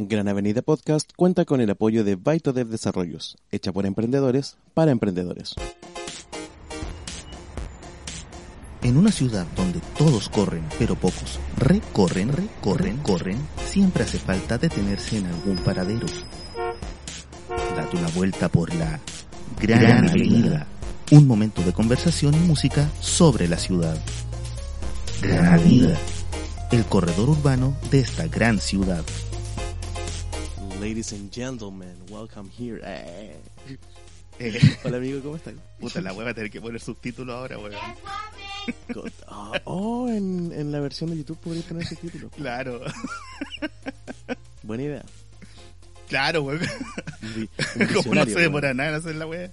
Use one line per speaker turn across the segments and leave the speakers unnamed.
Gran Avenida Podcast cuenta con el apoyo de Baitodev Desarrollos, hecha por emprendedores para emprendedores.
En una ciudad donde todos corren, pero pocos recorren, recorren, corren, siempre hace falta detenerse en algún paradero. Date una vuelta por la Gran Avenida. Un momento de conversación y música sobre la ciudad. Gran Avenida. El corredor urbano de esta gran ciudad.
Ladies and gentlemen, welcome here. Eh.
Eh,
Hola amigo, ¿cómo estás?
puta, la wea va a tener que poner subtítulos ahora, weón.
Ah, oh, en, en la versión de YouTube podría poner ese título.
Claro,
Buena idea.
claro, weón. Como no se demora nada en hacer la wea.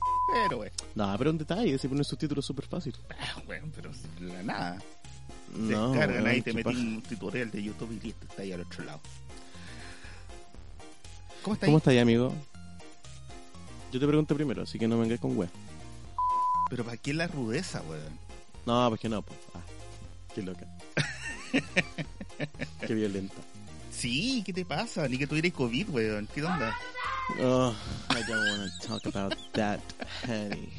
Pero, weón.
No, pero un detalle, si pones subtítulos súper fácil.
Ah, weón, pero la nada.
No,
Descargan
weón,
ahí, te metí un tutorial de YouTube y listo, está ahí al otro lado. ¿Cómo está
¿Cómo
ahí,
amigo? Yo te pregunto primero, así que no vengas con wea.
Pero ¿para qué la rudeza, weón?
No, pues que no, pues. Ah, qué loca. qué violenta.
Sí, ¿qué te pasa? Ni que tuvieras COVID, weón. ¿Qué onda?
Oh, I don't want to talk about that, honey.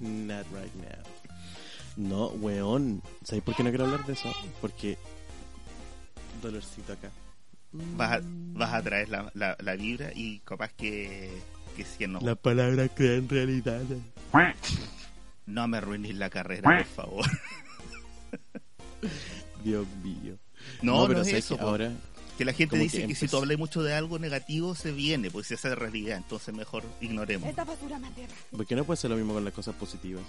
Not right now. No, weón. ¿Sabes por qué no quiero hablar de eso? Porque. Dolorcito acá.
Vas a, vas a traer la, la, la vibra y capaz que, que si no,
La palabra crea en realidad.
no me arruines la carrera, por favor.
Dios mío.
No, no,
pero
es
¿sabes
eso. po.
ahora.
que la gente dice
que
que, si tú hablas mucho de algo negativo, se viene, pues esa es realidad. Entonces mejor ignoremos.
¿Por qué no puede ser lo mismo con las cosas positivas?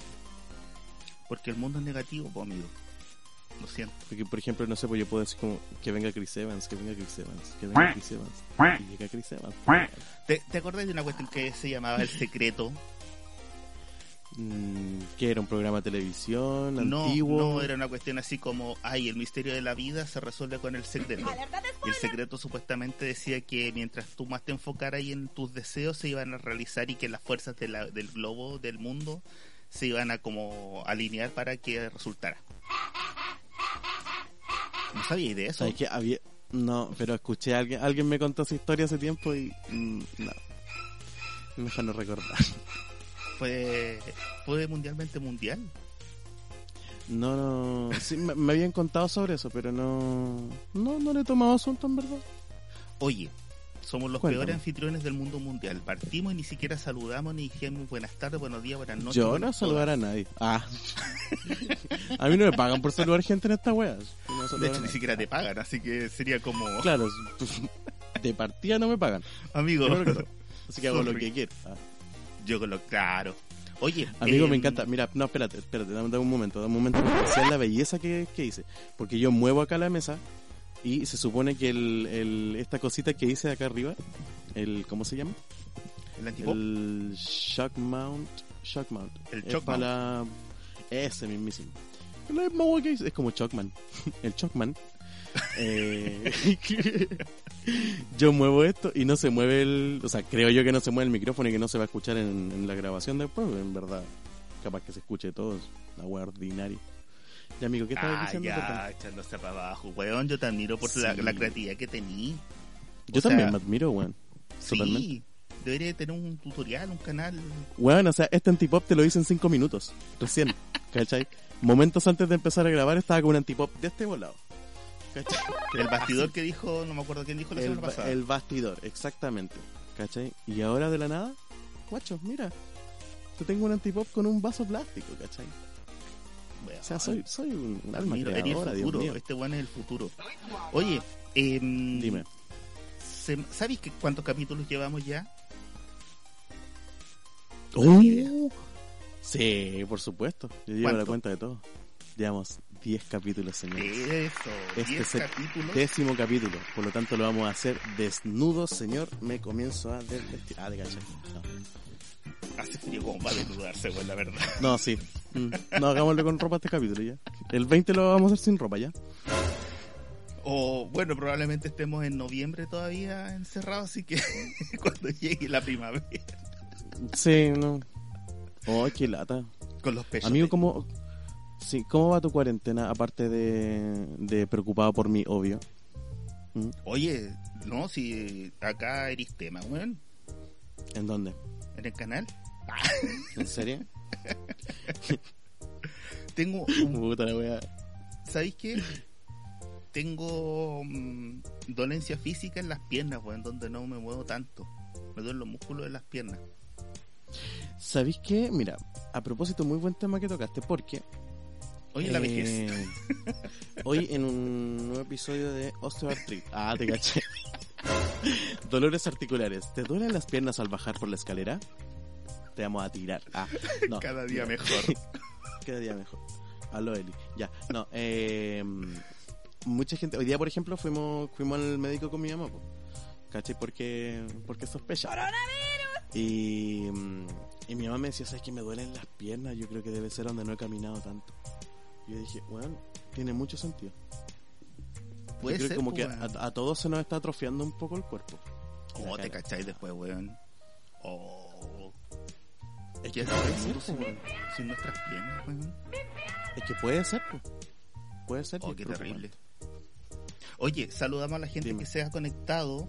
Porque el mundo es negativo, pues, amigo. Lo siento.
Porque, por ejemplo, no sé, pues yo puedo decir como que venga Chris Evans, que venga Chris Evans, que venga Chris Evans. Y llega Chris Evans.
¿Te, ¿Te acuerdas de una cuestión que se llamaba El Secreto?
Mm, que era un programa de televisión
No,
antiguo.
no, era una cuestión así como, ay, el misterio de la vida se resuelve con el secreto. Y el secreto supuestamente decía que mientras tú más te enfocaras ahí en tus deseos se iban a realizar y que las fuerzas de la- del globo, del mundo, se iban a como alinear para que resultara. No sabía de eso.
¿Sabes qué? Había... No, pero escuché a alguien, alguien me contó esa historia hace tiempo y mm, no. Mejor no recordar.
Fue, fue mundialmente mundial.
No, no. Sí, me, me habían contado sobre eso, pero no. No, no le he tomado asunto en verdad.
Oye, somos los
Cuéntame.
peores anfitriones del mundo mundial. Partimos y ni siquiera saludamos ni dijimos buenas tardes, buenos días, buenas noches.
Yo no saludar a nadie. Ah. a mí no me pagan por saludar gente en estas weas. No
De hecho, ni siquiera te pagan, así que sería como...
Claro, de partida no me pagan.
Amigo,
que. Así que hago lo que quiero. Ah.
yo con lo claro. Oye,
Amigo, me
em,
encanta. Mira, no, espérate, espérate, dame, dame un momento, dame un momento apreciar la belleza que, que hice. Porque yo muevo acá la mesa y se supone que el, el- esta cosita que hice acá arriba, el, ¿cómo se llama?
El antipop.
El shock mount. Shock mount.
El
Es
shock
para la- Ese mismísimo. Es la Es como Shockman. El Shockman. Eh, yo muevo esto y no se mueve el. O sea, creo yo que no se mueve el micrófono y que no se va a escuchar en, en la grabación después. En verdad, capaz que se escuche todo. Es una wea ordinaria. Ya, amigo, ¿qué estabas
Ah,
diciendo?
ya, echándose para abajo. Weón, yo te admiro por la,
Sí.
la creatividad que tení.
Yo
sea,
también me admiro, weón. Totalmente.
Sí, debería tener un tutorial, un canal.
Weón, o sea, este antipop te lo hice en 5 minutos. Recién. ¿Cachai? Momentos antes de empezar a grabar estaba con un antipop de este volado. ¿Cachai?
El bastidor que dijo, no me acuerdo quién dijo la
El,
semana pasada.
el bastidor, exactamente. ¿Cachai? Y ahora de la nada, guacho, mira. Te tengo un antipop con un vaso plástico, ¿cachai? O sea, soy, soy un alma
eres
creadora,
el
Dios
futuro.
mío.
Este weón es el futuro. Oye, em,
Dime.
se- ¿sabes que cuántos capítulos llevamos ya?
¡Uh! Sí, por supuesto. Yo llevo la
¿Cuánto?
cuenta de todo. Llevamos 10 capítulos, señores.
Eso,
Este
10
es el
capítulos.
Décimo capítulo. Por lo tanto, lo vamos a hacer desnudo, señor. Me comienzo a desvestir. Ah, de cachai. No.
Hace frío como para desnudarse, güey, la verdad.
No, sí. Mm. No, hagámoslo con ropa este capítulo ya. El 20 lo vamos a hacer sin ropa ya.
O bueno, probablemente estemos en noviembre todavía encerrados, así que cuando llegue la primavera.
Sí, no. Oh, qué lata.
Con los pechos.
Amigo, ¿cómo, sí, ¿cómo va tu cuarentena? Aparte de, de preocupado por mí, obvio. ¿Mm?
Oye, no, si acá eres tema, weón.
¿En dónde?
En el canal.
¿En serio?
Tengo un
Puta la wea.
¿Sabéis qué? Tengo mm, dolencia física en las piernas, weón, donde no me muevo tanto. Me duelen los músculos de las piernas.
¿Sabéis qué? Mira, a propósito, muy buen tema que tocaste, porque
Oye, la
Eh,
vejez.
Hoy en un nuevo episodio de Osteoartritis. Ah, te caché. Dolores articulares. ¿Te duelen las piernas al bajar por la escalera? Te vamos a tirar. Ah, no.
Cada día mejor.
Cada día mejor. Aló, Eli. Ya, no. Eh, mucha gente. Hoy día, por ejemplo, fuimos fuimos al médico con mi mamá. po. ¿Cachai? Porque, porque sospecha. Y, mm, y mi mamá me decía, ¿sabes que me duelen las piernas? Yo creo que debe ser donde no he caminado tanto. Y yo dije, bueno, tiene mucho sentido.
Puede
yo creo
ser,
como que
pues,
a, a todos se nos está atrofiando un poco el cuerpo. Y
Oh, te cacháis después, weón. Oh.
Es
¿Qué
que, puede ser,
sin, sin nuestras piernas, weón?
es que puede ser, po. puede ser.
Oh, qué terrible. Oye, saludamos a la gente
Dime.
que se ha conectado.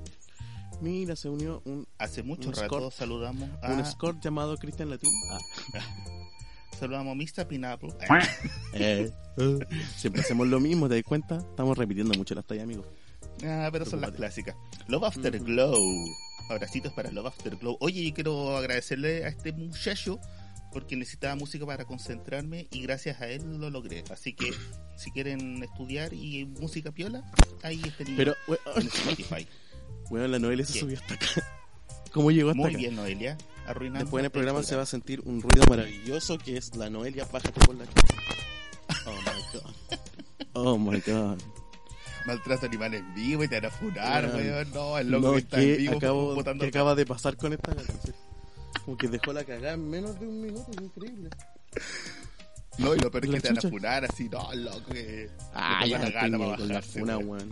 Mira, se unió un,
Hace mucho
Un
rato
escort.
saludamos a
un escort llamado Cristian Latín. Ah,
saludamos a Mr. Pineapple.
eh, eh. Siempre hacemos lo mismo, ¿te das cuenta? Estamos repitiendo mucho las tallas, amigos.
Ah, pero son las clásicas. Love After
Ujú.
Glow. Abracitos para Love After Glow. Oye, yo quiero agradecerle a este muchacho porque necesitaba música para concentrarme y gracias a él lo logré. Así que si quieren estudiar y música piola, ahí está el
Pero,
en Spotify.
bueno, la Noelia se
¿Qué?
subió hasta acá. ¿Cómo llegó hasta
Muy
acá?
bien, Noelia. Arruinando
Después en el programa se va a sentir un ruido maravilloso que es la Noelia bájate por la Oh my god. Oh my god.
Maltrato animal en vivo y te van a funar,
Weón.
weón. No, el loco
No,
que está en
¿qué
vivo
acabo,
botando
¿qué acaba de pasar con esta gata? Como que dejó la cagada en menos de un minuto, es increíble.
No, y lo peor es que te van a funar así, no, loco, que...
Ah, ya
la gana para bajarse,
funa,
weón.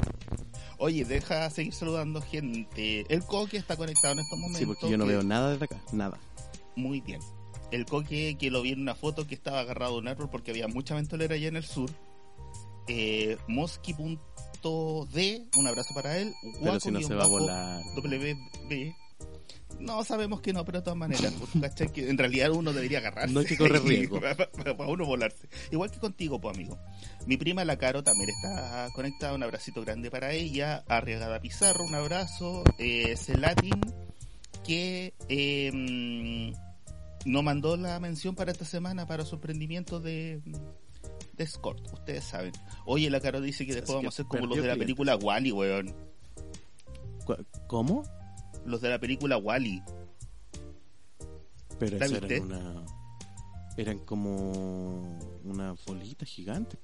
Oye, deja seguir saludando gente. El Coque está conectado en estos momentos.
Sí, porque yo no
que-
veo nada desde acá, nada.
Muy bien. El Coque que lo vi en una foto que estaba agarrado a un árbol porque había mucha ventolera allá en el sur. Eh, Mosqui.d, un abrazo para él.
Pero si no se va a
Guaco-bajo
volar.
WB. No, sabemos que no, pero de todas maneras, que en realidad uno debería agarrarse.
No hay que correr riesgo.
para, para- para uno volarse. Igual que contigo, pues amigo. Mi prima La Caro también está conectada, un abracito grande para ella. Arriagada Pizarro, un abrazo. Eh, Celatin, que eh, mm, no mandó la mención para esta semana para su emprendimiento de, de escort, ustedes saben. Oye, La Caro dice que
Es
después vamos a hacer como los de la película Wally, weón.
¿Cómo?
Los de la película Wally.
Pero
¿La
eso eran una... Eran como una bolita gigante.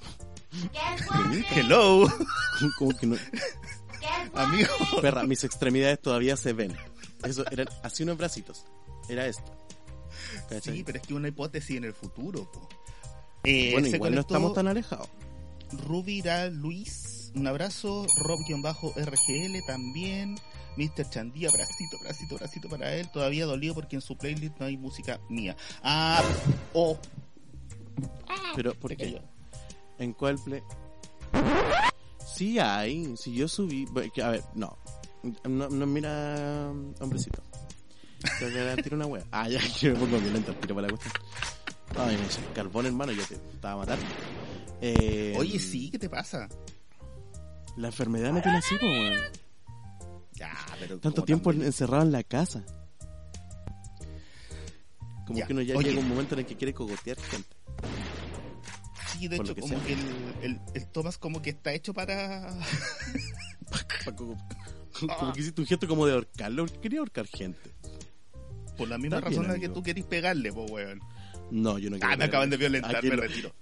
Hello,
Como que no...
amigo.
Perra, mis extremidades todavía se ven. Eso eran así unos bracitos. Era esto. ¿Cachai?
Sí, pero es que una hipótesis en el futuro. po. Eh,
bueno, igual no estamos tan alejados.
Rubira Luis, un abrazo. Rob-RGL también. Mr. Chandía, bracito, bracito, bracito para él. Todavía dolido porque en su playlist no hay música mía. Ah, oh,
Pero, ¿por qué? ¿En cuál play? Sí hay. Si yo subí... que- A ver, no. No, no mira, hombrecito. Te voy a tirar una wea. Ah, ya, yo me pongo violento tiro para la cuestión. Ay, me eché carbón, hermano, yo te estaba a matar. Eh,
Oye, sí, ¿qué te pasa?
La enfermedad me tiene así, weón.
Ya, pero
Tanto
como
tiempo
también-
encerrado en la casa. Como
Ya,
que uno ya
oye.
llega un momento en el que quiere cogotear gente.
Sí, de
por
hecho,
que
como
sea.
que el, el, el Thomas como que está hecho para...
Pa' co- Como que hiciste un gesto como de ahorcarlo. Quería ahorcar gente.
Por la misma
bien,
razón la que tú querís pegarle, po, weón.
No, yo no quiero.
Ah, me acaban de violentar, me
lo-
retiro.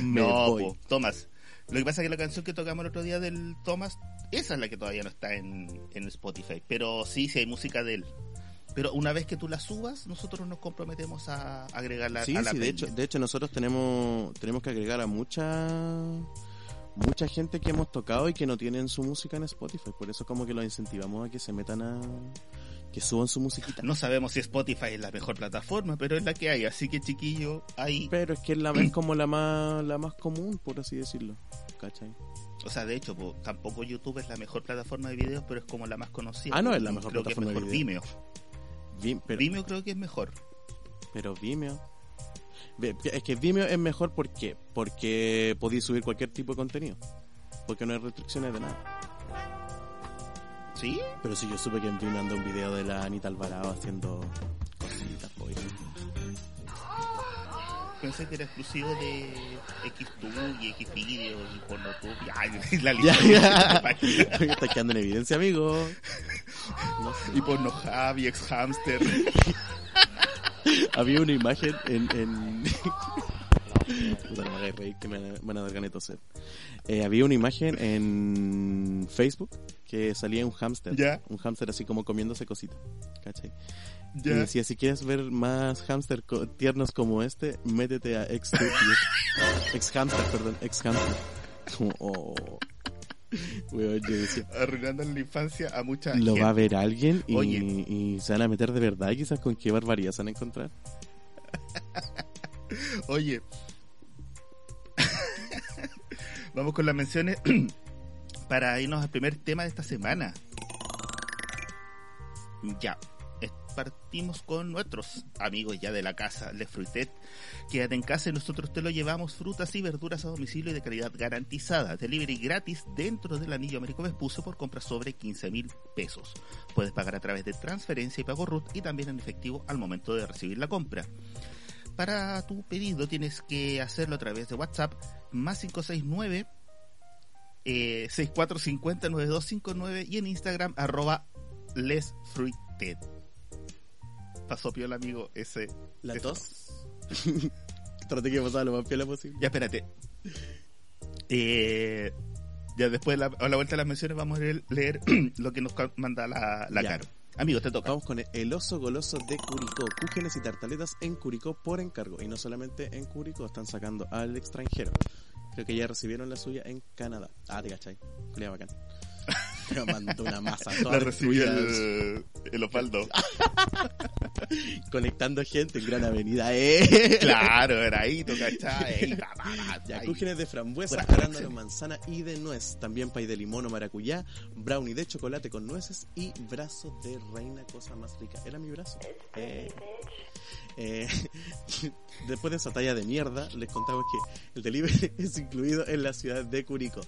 Me
no, po, Thomas. Lo que pasa es que la canción que tocamos el otro día del Thomas, esa es la que todavía no está en, en Spotify. Pero sí, sí hay música de él. Pero una vez que tú la subas, nosotros nos comprometemos a agregarla
Sí,
a la
sí, de hecho, de hecho nosotros tenemos tenemos que agregar a mucha mucha gente que hemos tocado y que no tienen su música en Spotify, por eso como que los incentivamos a que se metan a que suban su musiquita.
No sabemos si Spotify es la mejor plataforma, pero es la que hay. Así que, chiquillo, ahí.
Pero es que es, la, es como la más la más común, por así decirlo. ¿Cachai?
O sea, de hecho, po, tampoco YouTube es la mejor plataforma de videos, pero es como la más conocida.
Ah, no, es la mejor
creo que es
plataforma de
mejor
video.
Vimeo.
Vi- pero,
Vimeo creo que es mejor.
pero Vimeo. Es que Vimeo es mejor ¿por qué? porque podéis subir cualquier tipo de contenido. Porque no hay restricciones de nada.
¿Sí?
Pero si yo supe que en Vimeo anda un video de la Anita Alvarado haciendo cositas, pues.
Pensé que era exclusivo de XTube y Xvideo y Pornotube. y- Ay, la
Ya,
lista
ya.
páginas.
Está quedando en evidencia, amigo. No sé.
Y Pornohub y Xhamster.
Había una imagen en. en... Puta, no me hagáis reír que me van a- dar ganas de toser. Eh, había una imagen en Facebook que salía un hámster.
Ya.
Un hámster así como comiéndose cositas. ¿Cachai? Y
Ya.
decía, si quieres ver más hámster co- tiernos como este, métete a ex ex hámster, perdón, ex hámster. Oh. Weón, yo decía,
Arruinando la infancia a mucha
lo
gente.
va a ver alguien y,
Oye.
y se van a meter de verdad, quizás con qué barbaridad se van a encontrar.
Oye. Vamos con las menciones para irnos al primer tema de esta semana. Ya. Partimos con nuestros amigos ya de la casa, Les Fruitet. Quédate en casa y nosotros te lo llevamos frutas y verduras a domicilio y de calidad garantizada. Delivery gratis dentro del anillo Américo Vespucio por compras sobre 15 mil pesos. Puedes pagar a través de transferencia y pago RUT y también en efectivo al momento de recibir la compra. Para tu pedido tienes que hacerlo a través de WhatsApp más 569 eh, 6450 9259 y en Instagram arroba lesfruited. Pasó piola amigo ese.
La tos. Traté que pasara lo más piola posible.
Ya espérate. Eh, ya después de la, a la vuelta de las menciones vamos a leer, leer lo que nos manda la, la. Caro. Amigo, te toca.
Vamos con el, oso goloso de Curicó. Cúgenes y tartaletas en Curicó por encargo. Y no solamente en Curicó, están sacando al extranjero. Creo que ya recibieron la suya en Canadá. Ah, te cachai. Culia bacán. Me mandó una masa. toda
La recibió el, el Osvaldo.
Conectando gente en Gran Avenida. ¡Eh!
claro, era ahí, tú cachai. Ahí, pa, pa, pa,
Ya,
ahí.
cúgenes de frambuesa, arándano, manzana y de nuez. También pay de limón o maracuyá, brownie de chocolate con nueces y brazo de reina, cosa más rica. Era mi brazo. Eh, eh, después de esa talla de mierda, les contamos que el delivery es incluido en la ciudad de Curicó.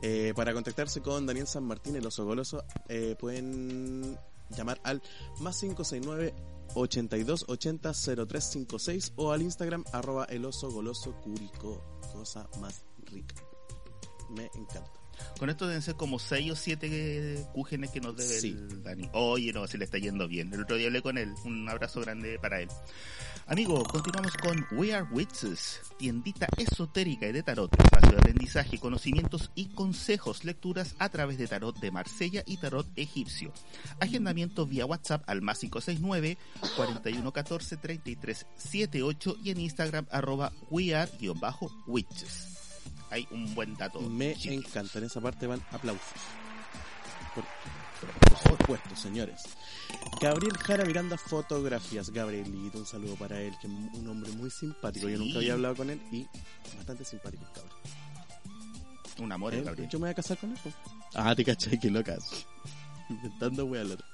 Eh, para contactarse con Daniel San Martín, el oso goloso, eh, pueden llamar al más 569 82 80 0356 o al Instagram arroba el oso goloso Curicó. Cosa más rica. Me encanta.
Con esto deben ser como 6 o 7 cúgenes que nos debe
Sí.
el Dani. Oye, no, se le está yendo bien. El otro día hablé con él. Un abrazo grande para él. Amigo, continuamos con We Are Witches, tiendita esotérica y de tarot, espacio de aprendizaje, conocimientos y consejos, lecturas a través de tarot de Marsella y tarot egipcio. Agendamiento vía WhatsApp al más 569 4114 3378 y en Instagram arroba we are-witches. Hay un buen dato.
Me
chiquillos.
encanta. En esa parte van aplausos. Por supuesto, señores. Gabriel Jara Miranda Fotografías. Gabrielito, un saludo para él, que es un hombre muy simpático. Yo nunca había hablado con él y bastante simpático, el cabrón.
Un amor,
Él-
Gabriel.
Yo me voy a casar con él. Ah, te cachai, que locas. Inventando wea al otro.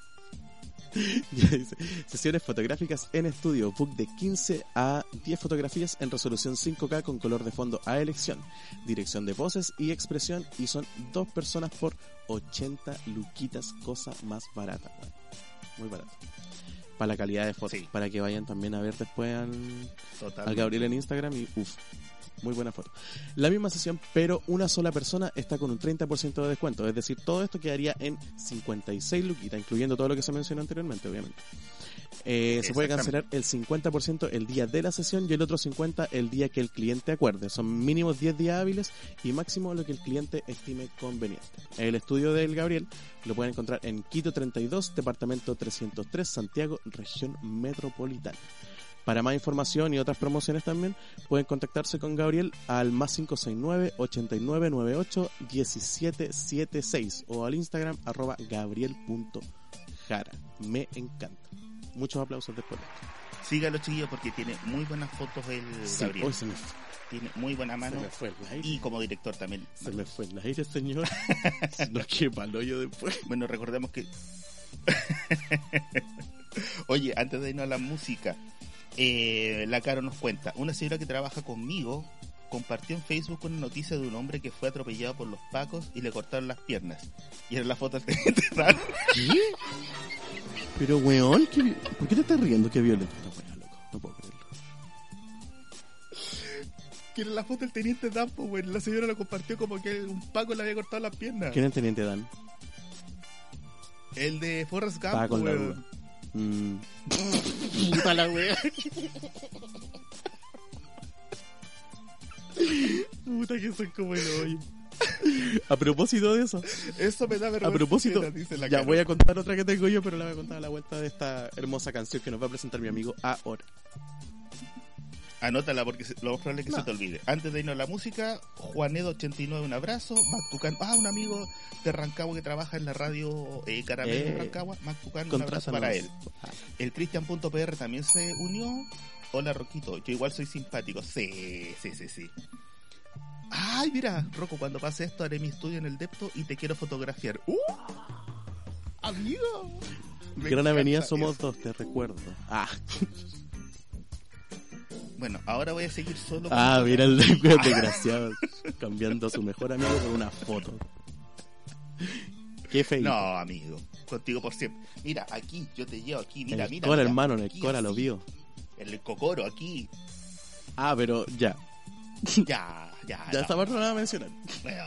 Ya dice, Sesiones fotográficas en estudio, book de 15 a 10 fotografías en resolución 5K con color de fondo a elección, dirección de voces y expresión y son dos personas por 80 luquitas, cosa más barata. Muy barata. Para la calidad de fotos,
Sí.
para que vayan también a ver después al, al Gabriel en Instagram y uff, muy buena foto. La misma sesión, pero una sola persona está con un 30% de descuento, es decir, todo esto quedaría en 56 luquitas, incluyendo todo lo que se mencionó anteriormente, obviamente. Eh, se puede cancelar el 50% el día de la sesión y el otro 50% el día que el cliente acuerde. Son mínimos 10 días hábiles y máximo lo que el cliente estime conveniente. El estudio del Gabriel lo pueden encontrar en Quito 32, departamento 303, Santiago, región metropolitana. Para más información y otras promociones también pueden contactarse con Gabriel al más 569-8998-1776 o al Instagram arroba gabriel.jara. Me encanta. Muchos aplausos después de esto.
Sígalo, chiquillos, porque tiene muy buenas fotos el
Sí,
Gabriel.
hoy se me, fue-
Tiene muy buena
se
mano.
me fue el aire.
Y como director también.
Se me fue el aire, señor. no que palo yo después.
Bueno, recordemos que. Oye, antes de irnos a la música, eh, la Caro nos cuenta: una señora que trabaja conmigo compartió en Facebook una noticia de un hombre que fue atropellado por los pacos y le cortaron las piernas. Y era la foto del teniente Dan.
¿Qué? Pero, weón, ¿qué vi- ¿por qué te estás riendo? Qué violento esta weá, loco. No puedo creerlo.
Que era la foto del teniente Dan, pues, la señora lo compartió como que un paco le había cortado las piernas.
¿Quién es el teniente Dan?
El de Forrest Gump,
la
weón.
Mm. Puta la wea. Puta que son como el hoyo. A propósito de eso,
Eso me da vergüenza.
a propósito,
ajena, dice la
ya voy a contar otra que tengo yo, pero la voy a contar a la vuelta de esta hermosa canción que nos va a presentar mi amigo ahora.
Anótala porque lo más probable es que
No.
se te olvide. Antes de irnos a la música, Juanedo89, un abrazo. Mactucán, ah, un amigo de Rancagua que trabaja en la radio eh, Caramelo de
Eh,
Rancagua. Mactucán, un abrazo para él.
Ah,
El Cristian.pr también se unió. Hola, Roquito. Yo igual soy simpático. Sí, sí, sí, sí. Ay, mira, Rocco, cuando pase esto haré mi estudio en el Depto y te quiero fotografiar. ¡Uh! Amigo. Me
Gran Avenida somos
eso.
dos, te recuerdo. Ah,
Bueno, ahora voy a seguir solo.
ah mira el desgraciado cambiando a su mejor amigo por una foto. Qué feo.
No, amigo. Contigo por siempre. Mira, aquí, yo te llevo aquí. Mira,
el
mira.
Cora,
mira,
hermano, en el Cora lo vio.
En el cocoro, aquí.
Ah, pero ya.
Ya, ya.
Ya
no.
esta parte no la voy a mencionar.
Bueno,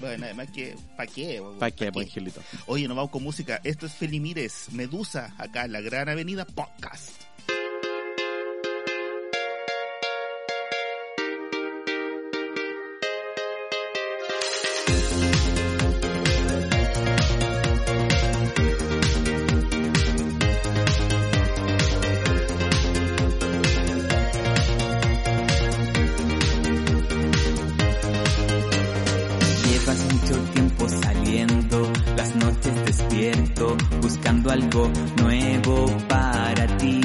bueno, además que. ¿Para qué?
¿Para qué,
¿Pa'
pues, Angelito?
Oye, nos vamos con música. Esto es Felimires, Medusa, acá en la Gran Avenida Podcast.
Despierto, buscando algo nuevo para ti.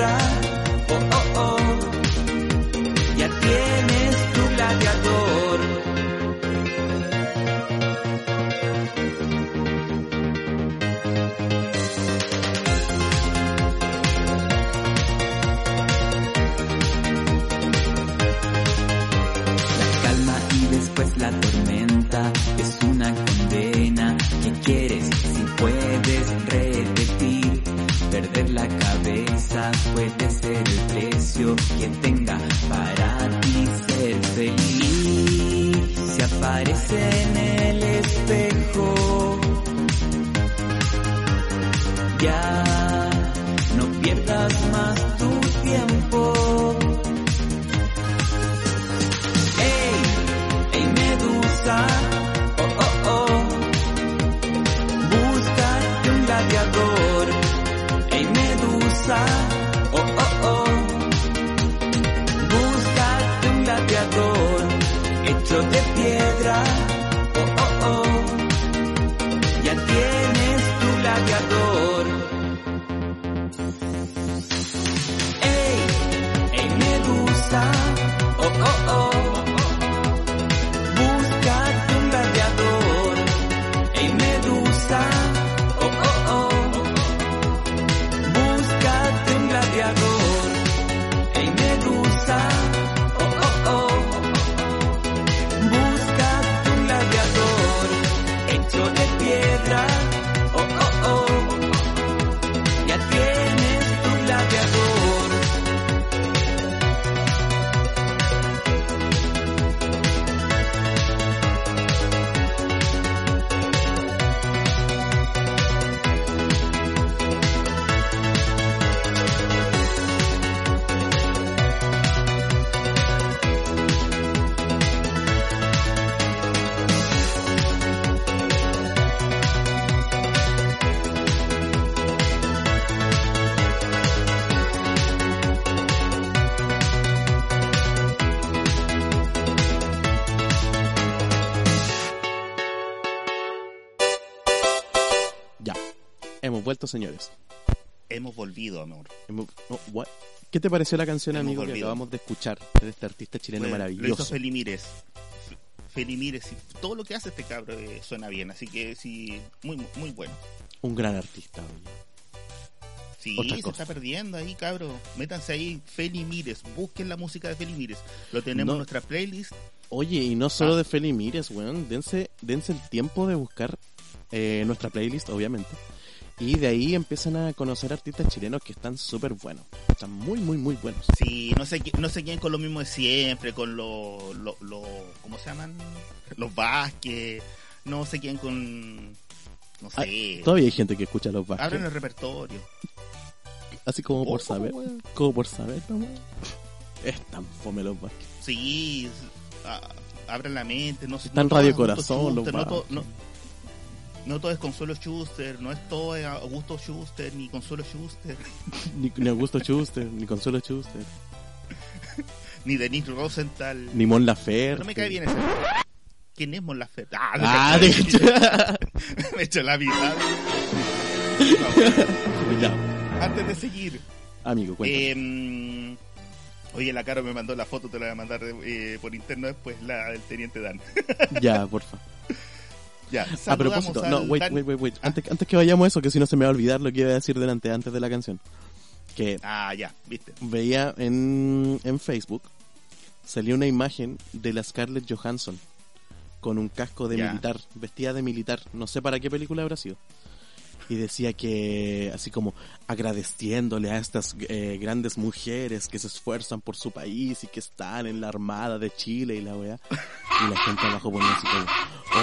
Piedra.
Señores.
Hemos volvido, amor.
Hemos- oh, what? ¿Qué te pareció la canción,
Hemos
amigo, que acabamos de escuchar de este artista chileno
Bueno, Lo hizo
maravilloso?
Felimires. Felimires, y todo lo que hace este cabro eh, suena bien, así que sí, muy, muy bueno.
Un gran artista, oye.
Sí,
Otra
se
cosa.
está perdiendo ahí, cabro. Métanse ahí, Felimires, busquen la música de Felimires. Lo tenemos
No.
en nuestra playlist.
Oye, y no solo
Ah.
de Feli Mires, weón. Dense, dense el tiempo de buscar eh, nuestra playlist, obviamente. Y de ahí empiezan a conocer artistas chilenos que están súper buenos. Están muy, muy, muy buenos.
Sí, no sé, qui- no sé quién con lo mismo de siempre, con los, lo, lo- ¿cómo se llaman? Los Vázquez. No sé quién con, no sé.
Todavía hay gente que escucha los Vázquez.
Abren el repertorio.
Así como por
Ojo,
saber. Como por saber, ¿no? Es tan fome los Vázquez.
Sí, es- ah, abran la mente. No,
Están
no
Radio Corazón, los Vázquez.
no, no todo es Consuelo Schuster, no es todo es Augusto Schuster ni Consuelo Schuster,
Ni, ni Augusto Schuster, ni Consuelo Schuster,
ni Denise Rosenthal.
ni Mon Laferte.
No me cae bien ese. ¿Quién es Mon Laferte? Ah, no
Ah,
me,
de
me echó la mitad.
Ya,
Antes de seguir,
amigo, cuéntame.
Eh, oye, la cara me mandó la foto, te la voy a mandar eh, por interno después, la del teniente Dan.
ya, porfa.
Ya,
A propósito, no, wait,
Dan-
wait, wait, wait.
Ah.
Antes, antes que vayamos a eso, que si no se me va a olvidar lo que iba a decir delante, antes de la canción. Que
Ah, ya, viste.
veía en, en Facebook, salió una imagen de la Scarlett Johansson con un casco de
Ya.
militar, vestida de militar, no sé para qué película habrá sido. Y decía que, así como agradeciéndole a estas eh, grandes mujeres que se esfuerzan por su país y que están en la Armada de Chile y la weá. Y la gente abajo ponía así como,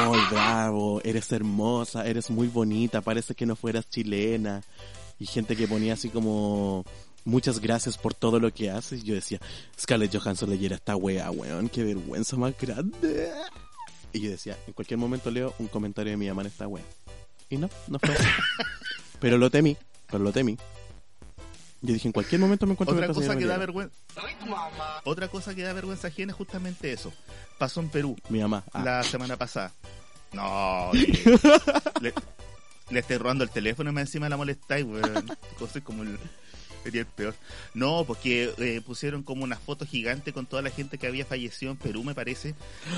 oh, bravo, eres hermosa, eres muy bonita, parece que no fueras chilena. Y gente que ponía así como, muchas gracias por todo lo que haces. Y yo decía, Scarlett Johansson leyera esta wea, weón, qué vergüenza más grande. Y yo decía, en cualquier momento leo un comentario de mi mamá en esta wea. Y no, no fue así. pero lo temí, pero lo temí. Yo dije, en cualquier momento me encuentro
Otra cosa que da vergüenza. Otra cosa que da vergüenza ajena es justamente eso. Pasó en Perú
Mi mamá. ah,
la semana pasada. No, le, le estoy robando el teléfono y más encima la molestáis, weón. Cosa como el, sería el peor. No, porque eh, pusieron como una foto gigante con toda la gente que había fallecido en Perú, me parece.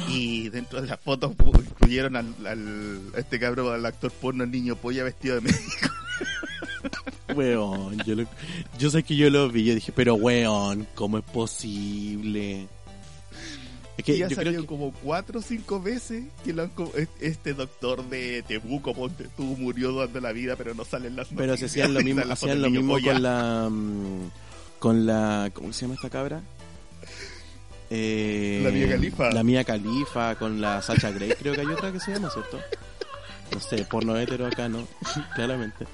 Y dentro de las fotos pu- incluyeron al, al- a este cabrón, al actor porno, el niño polla vestido de médico.
Weón, yo, lo- yo sé que yo lo vi, yo dije, pero weón, ¿cómo es posible? Es que
Y ya
yo
salió
creo que,
como cuatro o cinco veces que lo han este doctor de Tebuco, ponte tú, murió dando la vida, pero no salen las
pero se hacían lo mismo, hacían lo mismo con la, mm, con la, ¿cómo se llama esta cabra? Eh,
La Mia Khalifa.
La Mía Califa, con la Sacha Grey, creo que hay otra que se llama, ¿cierto? No sé, porno hetero acá, ¿no? Claramente.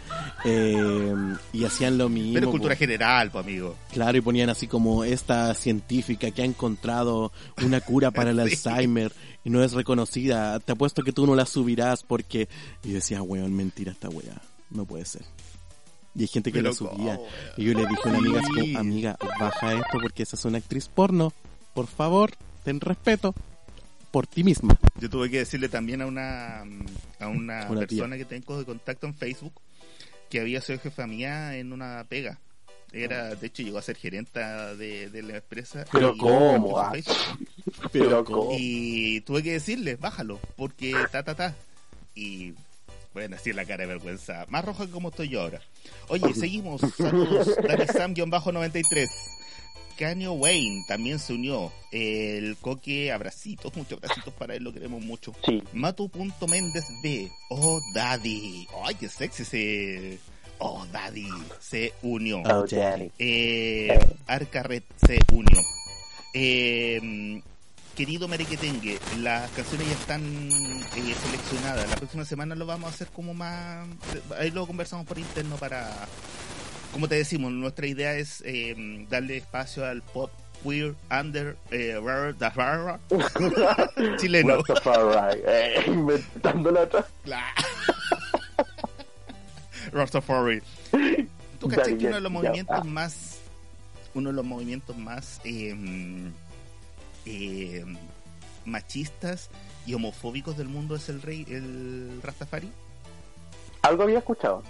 Eh, y hacían lo mismo.
Pero cultura
po.
general, pues amigo.
Claro, y ponían así como esta científica que ha encontrado una cura para el
Sí.
Alzheimer y no es reconocida. Te apuesto que tú no la subirás porque... Y decía, weón, mentira esta weá. No puede ser. Y hay gente que
Pero
la subía.
¿cómo,
Y yo le dije a una amiga,
Sí.
amiga, baja esto porque esa es una actriz porno. Por favor, ten respeto por ti misma.
Yo tuve que decirle también a una, a una,
Una tía.
persona que tengo de contacto en Facebook que había sido jefa mía en una pega. Era, de hecho, llegó a ser gerenta de, de la empresa.
Pero ¿cómo? Ah. Pero
¿cómo?
Y tuve que decirle, bájalo, porque ta, ta, ta. Y bueno, así es la cara de vergüenza. Más roja que como estoy yo ahora. Oye, seguimos. Saludos. Dani Sam-93. Kanye Wayne también se unió. El coque, abracitos, muchos abracitos para él, lo queremos mucho.
Sí.
Matu.méndez B. Oh, daddy. Ay, qué sexy ese. Oh, daddy. Se unió.
Oh, Danny.
Eh, Arcarret se unió. Eh, querido Merequetengue, las canciones ya están eh, seleccionadas. La próxima semana lo vamos a hacer como más. Ahí lo conversamos por interno para. Como te decimos, nuestra idea es eh, darle espacio al pop queer under eh, rare, da rara, chileno.
Rastafari. Eh, inventándola atrás.
Rastafari. ¿Tú cachai
Dale,
que uno de los movimientos
ah.
más. Uno de los movimientos más. eh, eh, machistas y homofóbicos del mundo es el rey, el Rastafari?
Algo había escuchado.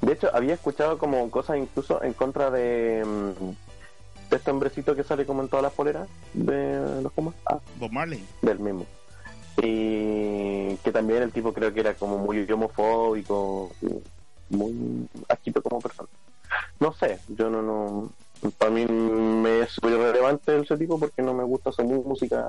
De hecho, había escuchado como cosas incluso en contra de, mm, de este hombrecito que sale como en todas las poleras de los Pumas. Ah,
Bob Marley.
del mismo. Y que también el tipo creo que era como muy homofóbico, muy asquito como persona. No sé, yo no, no, para mí me es súper relevante ese tipo porque no me gusta su música.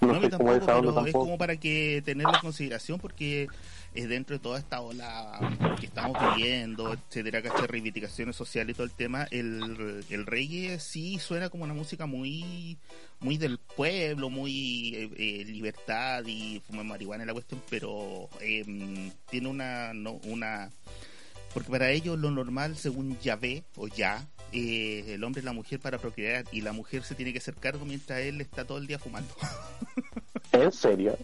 No,
No,
sé cómo
tampoco,
es esa onda
pero es como para que tenerlo en consideración porque es dentro de toda esta ola que estamos viviendo, etcétera, ¿cachai? reivindicaciones sociales y todo el tema, el, el reggae sí suena como una música muy muy del pueblo, muy eh, eh, libertad y fumar marihuana en la cuestión, pero eh, tiene una no, una porque para ellos lo normal, según Yahvé o Ya, eh, el hombre es la mujer para procrear y la mujer se tiene que hacer cargo mientras él está todo el día fumando.
¿En serio?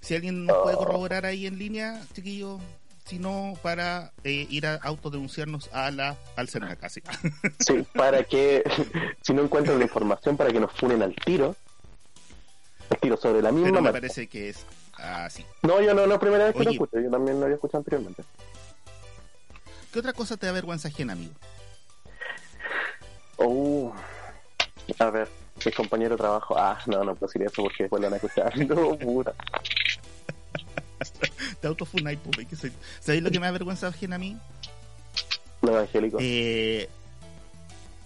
Si alguien nos puede corroborar ahí en línea, chiquillo, si no, para eh, ir a autodenunciarnos a la, al CERNA casi.
Sí, para que, si no encuentran la información, para que nos funen al tiro. El tiro sobre la misma
Pero me parece que es así.
No, yo no, no, primera vez que lo
Oye.
escucho, yo también lo había escuchado anteriormente.
¿Qué otra cosa te da vergüenza ajena, amigo?
Oh, a ver, mi compañero de trabajo. Ah, no, no puedo decir eso porque después lo van a escuchar. No, puta.
Te autofunai, que soy... ¿Sabéis lo que me da vergüenza ajena a mí? Eh,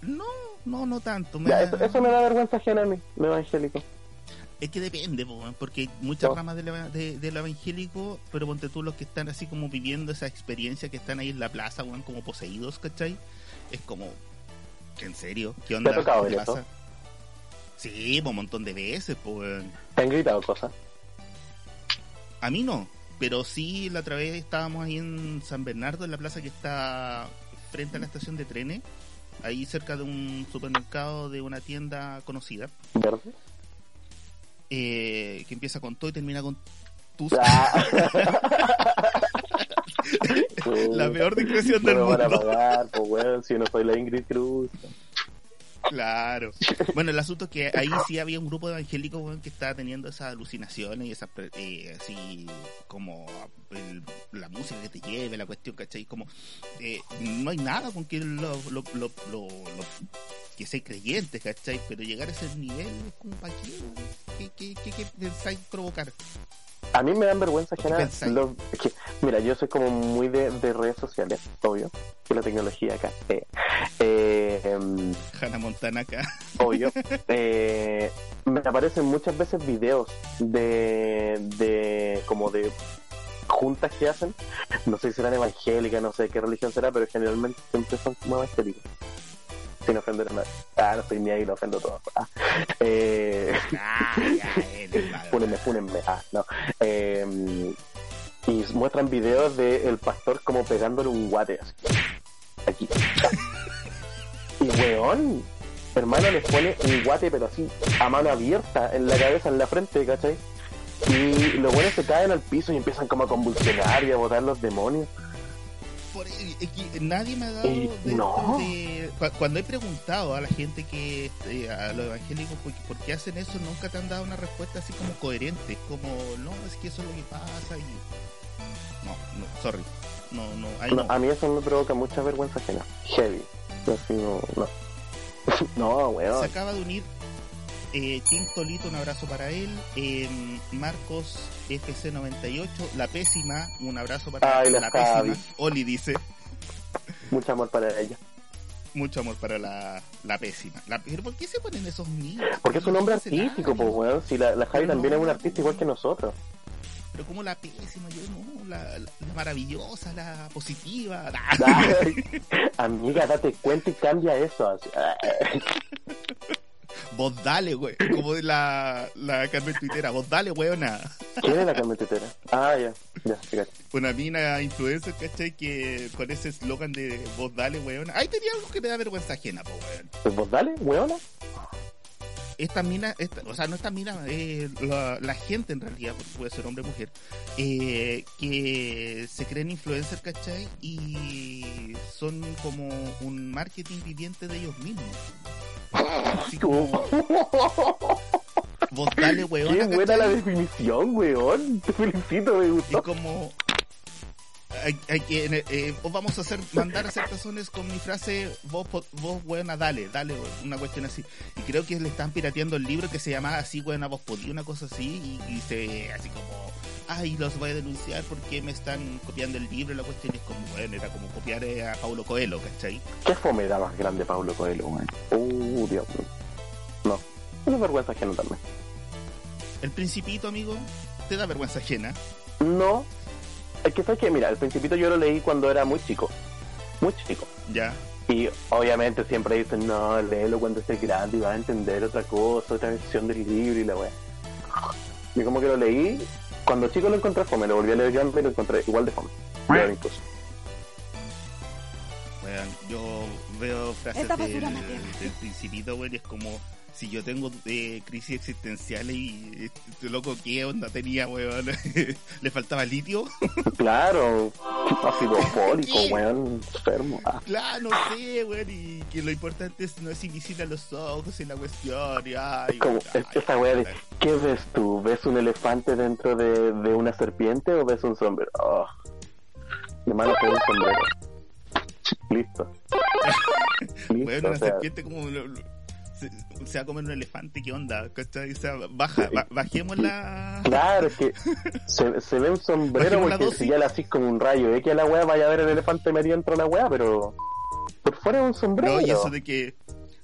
no, no, no tanto. Me
Ya,
da-
eso, eso me da vergüenza ajena a mí, lo evangélico.
Es que depende, porque hay muchas
No.
ramas de, la- de- de lo evangélico, pero ponte tú los que están así como viviendo esa experiencia, que están ahí en la plaza, weón, como poseídos, ¿cachai? Es como, ¿en serio? ¿Qué onda?
ha tocado
¿Qué te
eso?
pasa? Sí, un montón de veces, pues.
¿Te han gritado cosas?
A mí no, pero sí la otra vez estábamos ahí en San Bernardo, en la plaza que está frente a la estación de trenes, ahí cerca de un supermercado de una tienda conocida,
¿Verde?
eh, que empieza con todo y termina con tus.
Ah.
La peor discreción
no
del
me van a
mundo.
pagar, pues weón, si no soy la Ingrid Cruz.
Claro. Bueno, el asunto es que ahí sí había un grupo de evangélicos weón, que estaba teniendo esas alucinaciones y esas, eh, así como el- la música que te lleve, la cuestión, ¿cachai? Como eh, no hay nada con que lo, lo, lo, lo- lo- que sean creyentes, ¿cachai? Pero llegar a ese nivel es como para? ¿Qué, qué, qué, qué pensáis provocar?
A mí me dan vergüenza ajena. los- que, mira, yo soy como muy de, de redes sociales, obvio. Que la tecnología acá. Eh, eh, em,
Hannah Montana acá.
obvio. Eh, me aparecen muchas veces videos de, de como de juntas que hacen. No sé si serán evangélicas, no sé qué religión será, pero generalmente siempre son como evangélicas. Sin ofender a nadie. Ah, no soy ni ahí, lo ofendo todo. Ah, eh,
Ah, ya, él, vale,
Fúnenme, fúnenme. Ah, no. Eh, y muestran videos de el pastor como pegándole un guate así. Aquí. Y weón, hermano, les pone un guate, pero así, a mano abierta, en la cabeza, en la frente, ¿cachai? Y los buenos se caen al piso y empiezan como a convulsionar y a botar los demonios.
Por- es que nadie me ha dado
Eh,
de-
no.
de- cu- cuando he preguntado a la gente que eh, a los evangélicos por, por qué hacen eso nunca te han dado una respuesta así como coherente como no es que eso es lo que pasa y no no sorry no no
No, a mí eso me provoca mucha vergüenza ajena. Heavy. Así no, no. no,
se acaba de unir eh, Tim Tolito un abrazo para él eh, Marcos FC98 la pésima un abrazo para
Ay, la
la pésima Oli dice
Mucho amor para ella.
mucho amor para la, la pésima la, pero ¿por qué se ponen esos niños?
Porque es un
No
hombre
hace
artístico, pues, weón. Si la, la Javi también
no.
es un artista igual que nosotros.
Pero como la pésima, yo no, la, maravillosa, la positiva.
Amiga, date cuenta y cambia eso.
Vos dale, güey. Como de la, la Carmen Tuitera. Vos dale, weona.
¿Quién es la camiseta? Ah, ya, ya, fíjate.
Una mina influencer, ¿cachai? Que con ese eslogan de vos dale, weona. Ahí tenía algo que me da vergüenza ajena, po, weón.
Pues vos dale, weona.
Esta mina, esta, o sea, no esta mina, eh, la, la gente en realidad, porque puede ser hombre o mujer, eh, que se creen influencers, ¿cachai? Y son como un marketing viviente de ellos mismos. Así como, vos dale, weona,
Qué buena la
¿cachai?
definición, weón. Te felicito, me
Y
gustó.
como hay que, eh, os vamos a hacer, mandar a hacer tazones con mi frase, vos, vos, buena, dale, dale, una cuestión así. Y creo que le están pirateando el libro que se llamaba así, buena, vos podí, una cosa así, y, y se, así como, ay, los voy a denunciar porque me están copiando el libro, la cuestión es como, bueno, era como copiar eh, a Paulo Coelho, ¿cachai?
¿Qué fome era más grande Pablo Coelho, weón? Uh, Dios mío. No. Una vergüenza ajena también.
El principito, amigo, te da vergüenza ajena.
No. Es que sabes que, mira, el Principito yo lo leí cuando era muy chico. Muy chico.
Ya.
Y obviamente siempre dicen, no, léelo cuando estés grande y vas a entender otra cosa, otra versión del libro y la weá. Y como que lo leí, cuando chico lo encontré fome, lo volví a leer grande y lo encontré igual de fome. Incluso.
Weón, yo veo frases del, del principito, weón, y es como si yo tengo eh, crisis existenciales y este loco, ¿qué onda tenía, weón? ¿Le faltaba litio?
Claro, ácido fólico, weón, enfermo. Ah,
claro, no sé, weón, y que lo importante es no es a los ojos en la cuestión, y ay,
es como
ay,
es- esa
ay.
¿qué ves tú? ¿Ves un elefante dentro de, de una serpiente o ves un sombrero? Oh. Mi hermano fue un sombrero. Listo. Listo,
Weón, una
o sea,
serpiente como... se, se va a comer un elefante, ¿qué onda? O sea, baja, ba- bajemos la...
Claro, es que se, se ve un sombrero
Bajemos la
porque si ya le así como un rayo, es que a la weá vaya a ver el elefante metido dentro de la weá, pero por fuera es un sombrero.
No, y eso de que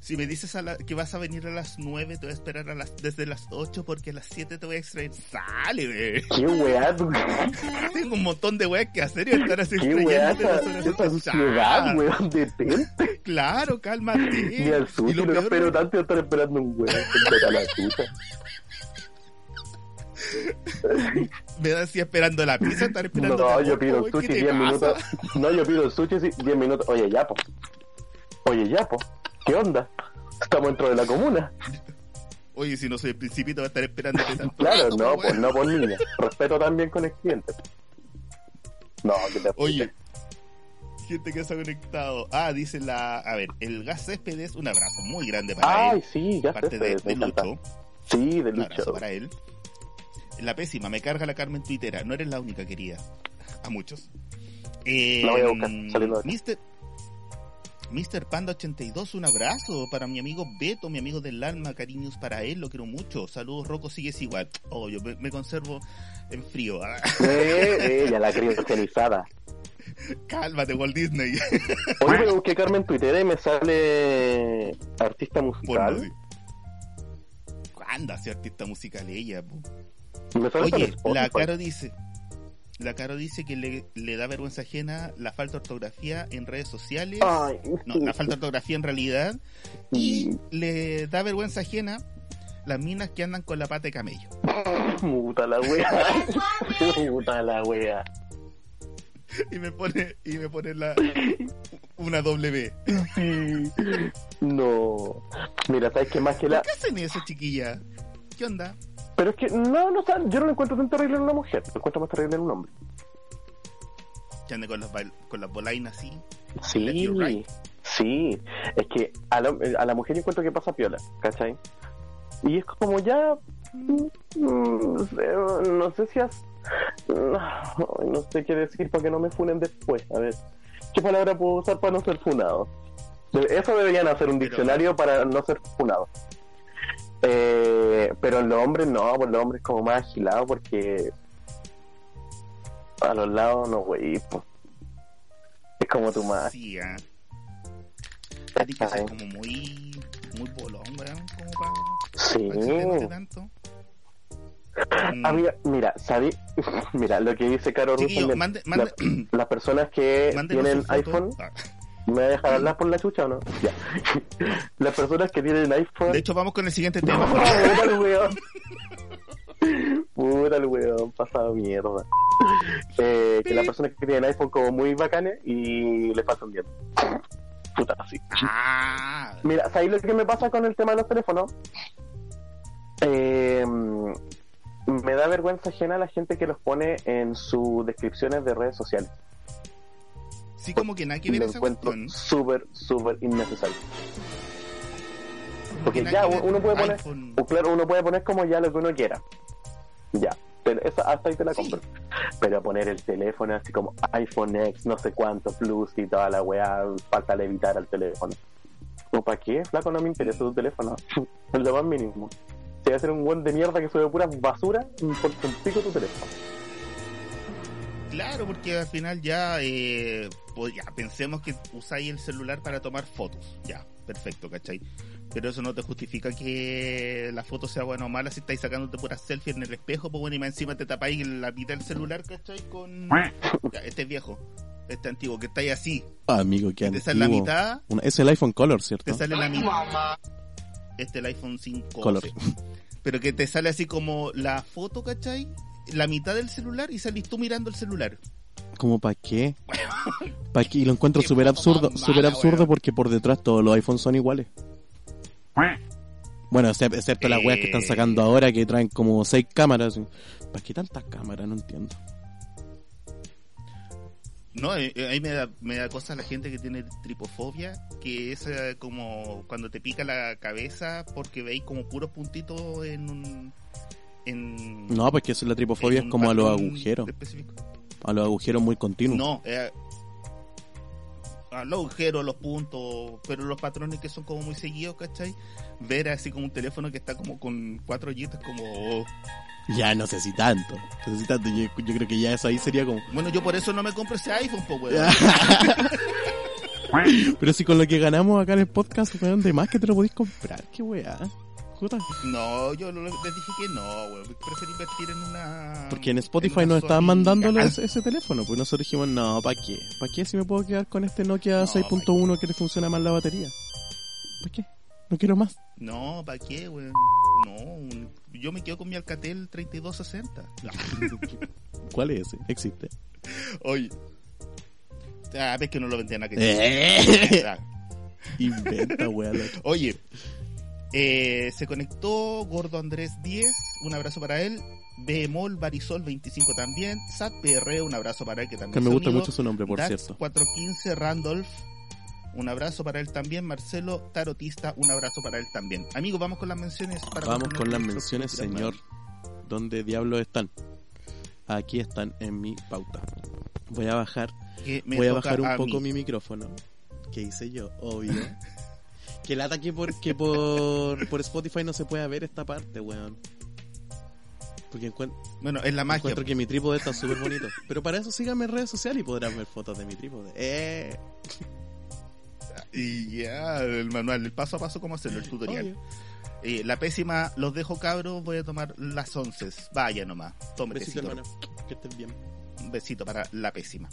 si me dices a la- que vas a venir a las 9, te voy a esperar a las, desde las 8 porque a las 7 te voy a extraer. Sale, wey.
¿Qué weá?
Tengo un montón de weas que hacer y estar así
¿Qué weá? Esa, ansiedad, weón, detente.
Claro, cálmate.
Ni al
y
sushi
lo
no
peor,
espero tanto estar esperando un weón. A la chucha.
me da así esperando la pizza, estar esperando
No,
la
yo pido
wey,
sushi
¿qué te
10
pasa?
minutos. No, yo pido sushi 10 minutos. Oye, ya, po. Oye, ya, po. ¿Qué onda? Estamos dentro de la comuna.
Oye, si no soy el principito, voy a estar esperando tanto
Claro,
rato,
no,
wey.
pues no por niña. Respeto también con el cliente. No, que te
Oye, gente que se ha conectado. Ah, dice la. A ver, el gas Céspedes, un abrazo muy grande para
Ay,
él.
sí, ya
Parte
sé,
de, de. Lucho.
Sí, de
Un abrazo
Lucho.
para él. La pésima, me carga la Carmen Twittera. No eres la única, querida. A muchos. Eh,
La voy a buscar, saliendo de
Mr. Mr. Panda 82, un abrazo para mi amigo Beto, mi amigo del alma, cariños para él, lo quiero mucho. Saludos, Rocco, sigues igual. Oh, yo me, me conservo en frío. Ah,
Eh, ella, la.
Cálmate, Walt Disney.
Oye, pero busqué Carmen Twitter y me sale artista musical.
sí. ¿Cuándo hace artista musical ella? po?
Me sale por
Oye, la Caro dice, la Caro dice que le, le da vergüenza ajena la falta de ortografía en redes sociales.
Ay,
No, la falta de ortografía en realidad. Y le da vergüenza ajena las minas que andan con la pata de camello.
Puta la wea. Puta la wea.
Y me pone, y me pone la una W.
Sí. No. Mira, ¿sabes qué más que la...
¿Por qué hacen eso, chiquilla? ¿Qué onda?
Pero es que, no, no, yo no lo encuentro tan terrible en una mujer. Lo encuentro más terrible en un hombre.
Que ande con las, bail- con las bolainas así.
Sí,
right.
sí. Es que a la, a la mujer yo encuentro que pasa piola, ¿cachai? Y es como ya. mm, No sé, si has. No, sé qué decir para que no me funen después. A ver, ¿qué palabra puedo usar para no ser funado? Eso deberían hacer un
Pero-
diccionario para no ser funado. Eh, pero en los hombres no, pues los hombres como más agilados porque a los lados no, güey. pues. Es como tu más.
Sí, ah. Tienes que ser como muy, muy bolón, como para
Sí.
tanto. Mm,
Amiga, mira, ¿sabí? Mira, lo que dice Caro Russo las personas que
mándenos
tienen iPhone,
Ah,
¿me voy a dejar hablar por la chucha o no? Ya. las personas que tienen iPhone...
De hecho, vamos con el siguiente tema.
¡Puta el weón! Puta el weón, pasado mierda. Eh, que las personas que tienen iPhone como muy bacanes y le falta un diente. Puta, así.
Ah,
Mira, ¿sabéis lo que me pasa con el tema de los teléfonos? Eh, me da vergüenza ajena la gente que los pone en sus descripciones de redes sociales.
Sí, como que nada que ver
lo
esa
encuentro súper, súper innecesario. Porque ya uno puede poner, o claro, uno puede poner como ya lo que uno quiera. Ya, pero esa, hasta ahí te la
Sí.
compro. Pero poner el teléfono así como iPhone X, no sé cuánto, Plus y toda la weá, falta levitar al teléfono. ¿Como para qué? Flaco, no me interesa tu teléfono. es lo más mínimo. Si va a ser un buen de mierda que sube pura basura, importa un pico tu teléfono.
Claro, porque al final ya, eh, pues ya pensemos que usáis el celular para tomar fotos. Ya, perfecto, ¿cachai? Pero eso no te justifica que la foto sea buena o mala si estáis sacándote puras selfies en el espejo, pues bueno, y más encima te tapáis la mitad del celular, ¿cachai? Con... Ya, este es viejo, este antiguo, que estáis así.
Ah, amigo, que
te sale la mitad,
Una- es el iPhone Color, ¿cierto?
te sale la mitad. Este es el iPhone 5.
Color.
Pero que te sale así como la foto, ¿cachai? La mitad del celular y salís tú mirando el celular.
¿Cómo para qué? ¿Para qué? Y lo encuentro súper absurdo, súper absurdo
weón.
porque por detrás todos los iPhones son iguales. Bueno, excep- excepto las weas que están
Eh.
sacando ahora que traen como seis cámaras. ¿Para qué tantas cámaras? No entiendo.
No, eh, eh, ahí me da, me da cosa la gente que tiene tripofobia, que es eh, como cuando te pica la cabeza porque veis como puros puntitos en un... En,
No, pues que eso, la tripofobia es como a los agujeros.
específico.
A los agujeros muy continuos.
No, eh, a los agujeros, los puntos, pero los patrones que son como muy seguidos, ¿cachai? Ver así como un teléfono que está como con cuatro hoyitos, como... oh.
Ya no sé si tanto. No sé si tanto. Yo, yo creo que ya eso ahí sería como.
Bueno, yo por eso no me compro ese iPhone, pues, weón.
Pero si con lo que ganamos acá en el podcast, weón, de más que te lo podéis comprar, qué weá.
No, yo les dije que no, weón. Prefiero invertir en una...
Porque en
en
Spotify
una
nos estaban
Gaga.
ese, ese teléfono, pues nosotros dijimos, no, ¿para qué? ¿Para qué si me puedo quedar con este Nokia
No,
6.1 que le funciona mal la batería? ¿Para qué? No quiero más.
No, ¿para qué, weón? No, yo me quedo con mi Alcatel 3260.
¿Cuál es ese? Existe.
Oye. Ah, ves que no lo vendían aquí.
Eh.
Ah.
Inventa, loco.
Oye, eh, se conectó Gordo Andrés 10, un abrazo para él. Bemol Barisol 25 también. Sat PR, un abrazo para él que también
Que me gusta mucho su nombre, por
Dax
cierto.
415 Randolph, un abrazo para él también. Marcelo Tarotista, un abrazo para él también. Amigos, vamos con las menciones. Para
Vamos con las menciones, señor. ¿Dónde diablos están? Aquí están en mi pauta. Voy a bajar,
Que
voy a bajar un
a
poco
mí.
mi micrófono. ¿Qué hice yo? Obvio. que lata que por, que por, por Spotify no se pueda ver esta parte, weón. Porque encuent-
Bueno, es la magia.
encuentro que mi trípode está súper bonito. Pero para eso síganme en redes sociales y podrán ver fotos de mi trípode. Eh,
Y ya, el manual, el paso a paso cómo hacerlo, el tutorial. Eh, la pésima, los dejo cabros, voy a tomar las once. Vaya nomás, tome
besito. hermano. Que estén bien.
Besito para la pésima.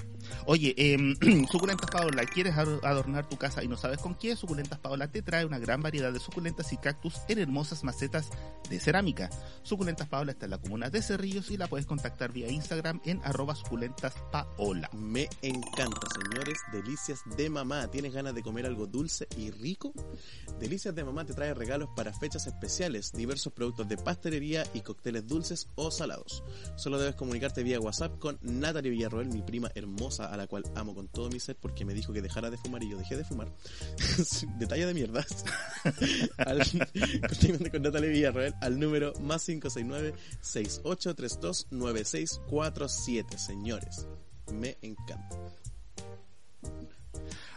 Oye, eh, Suculentas Paola, ¿quieres ad- adornar tu casa y no sabes con qué? Suculentas Paola te trae una gran variedad de suculentas y cactus en hermosas macetas de cerámica. Suculentas Paola está en la comuna de Cerrillos y la puedes contactar vía Instagram en arroba suculentaspaola.
Me encanta, señores. Delicias de mamá. ¿Tienes ganas de comer algo dulce y rico? Delicias de mamá te trae regalos para fechas especiales, diversos productos de pastelería y cócteles dulces o salados. Solo debes comunicarte vía WhatsApp con Natalie Villarroel, mi prima hermosa, a la cual amo con todo mi ser porque me dijo que dejara de fumar y yo dejé de fumar. Detalle de mierda. al, contactando con Natalie Villarroel al número más 569-6832-9647. Señores, me encanta.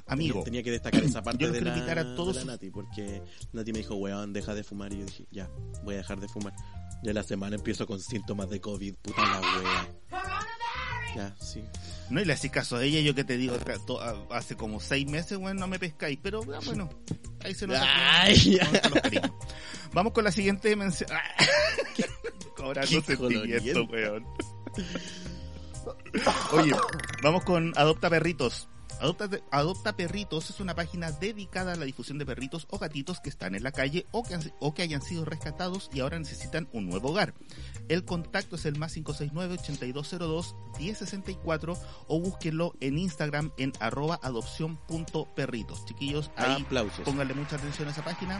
Amigo,
Tenía, que destacar esa parte
yo
de, la,
a todos
de la Nati, porque Nati me dijo, weón, deja de fumar. Y yo dije, ya, voy a dejar de fumar. Ya la semana empiezo con síntomas de COVID, puta la wea. Ya, sí.
no y le hacís caso a ella, yo que te digo, hace como seis meses, bueno, no me pescáis, pero ah, bueno, ahí se nota. que-
Ay, ya.
¿Dónde están los cariños? Vamos con la siguiente mención. Cobrando sentimiento, weón. Oye, vamos con Adopta Perritos. Adopta, Adopta Perritos es una página dedicada a la difusión de perritos o gatitos que están en la calle o que, o que hayan sido rescatados y ahora necesitan un nuevo hogar. El contacto es el más 569-8202-1064 o búsquenlo en Instagram en arroba adopción.perritos. Chiquillos, ahí
Aplausos.
pónganle mucha atención a esa página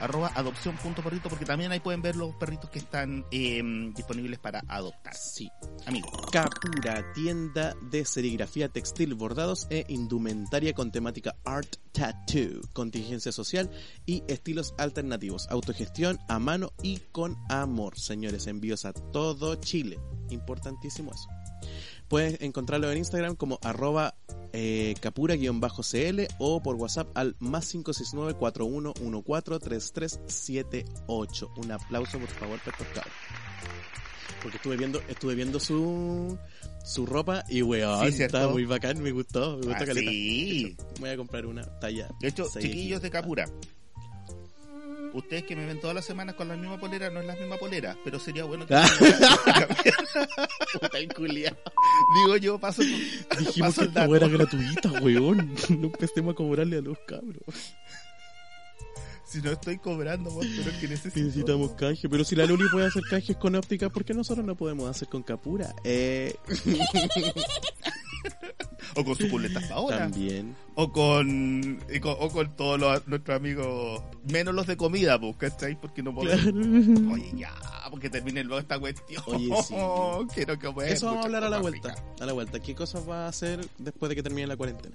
arroba adopción.perrito porque también ahí pueden ver los perritos que están eh, disponibles para adoptar.
Sí.
Amigo,
Capura, tienda de serigrafía textil, bordados e indumentaria con temática art tattoo, contingencia social y estilos alternativos, autogestión a mano y con amor. Señores, envíos a todo Chile. Importantísimo eso. Puedes encontrarlo en Instagram como arroba eh, capura-cl o por WhatsApp al más 569-4114-3378. Un aplauso por favor para estos. Porque estuve viendo, estuve viendo su, su ropa y weón, estaba muy bacán, me gustó, me gustó
Ah,
caleta.
sí.
Hecho, Voy a comprar una talla.
De hecho, chiquillos de. Capura, ustedes que me ven todas las semanas con la misma polera, no es la misma polera, pero sería bueno que...
Ah.
Digo yo, paso,
Dijimos
paso
que esta era gratuita, weón. No empecemos a cobrarle a los cabros.
Si no estoy cobrando, vos, pero es que necesito...
Necesitamos canje, pero si la Luli puede hacer canjes con óptica, ¿por qué nosotros no podemos hacer con Capura? Eh,
O con suculentas ahora.
también.
O con, y con- o con todos los- nuestros amigos, menos los de comida, pues, ¿cachai? Porque no podemos...
Claro.
Oye, ya, porque termine luego esta cuestión.
Oye, sí.
Quiero comer
Eso vamos a hablar a la vuelta. A la vuelta. ¿Qué cosas va a hacer después de que termine la cuarentena?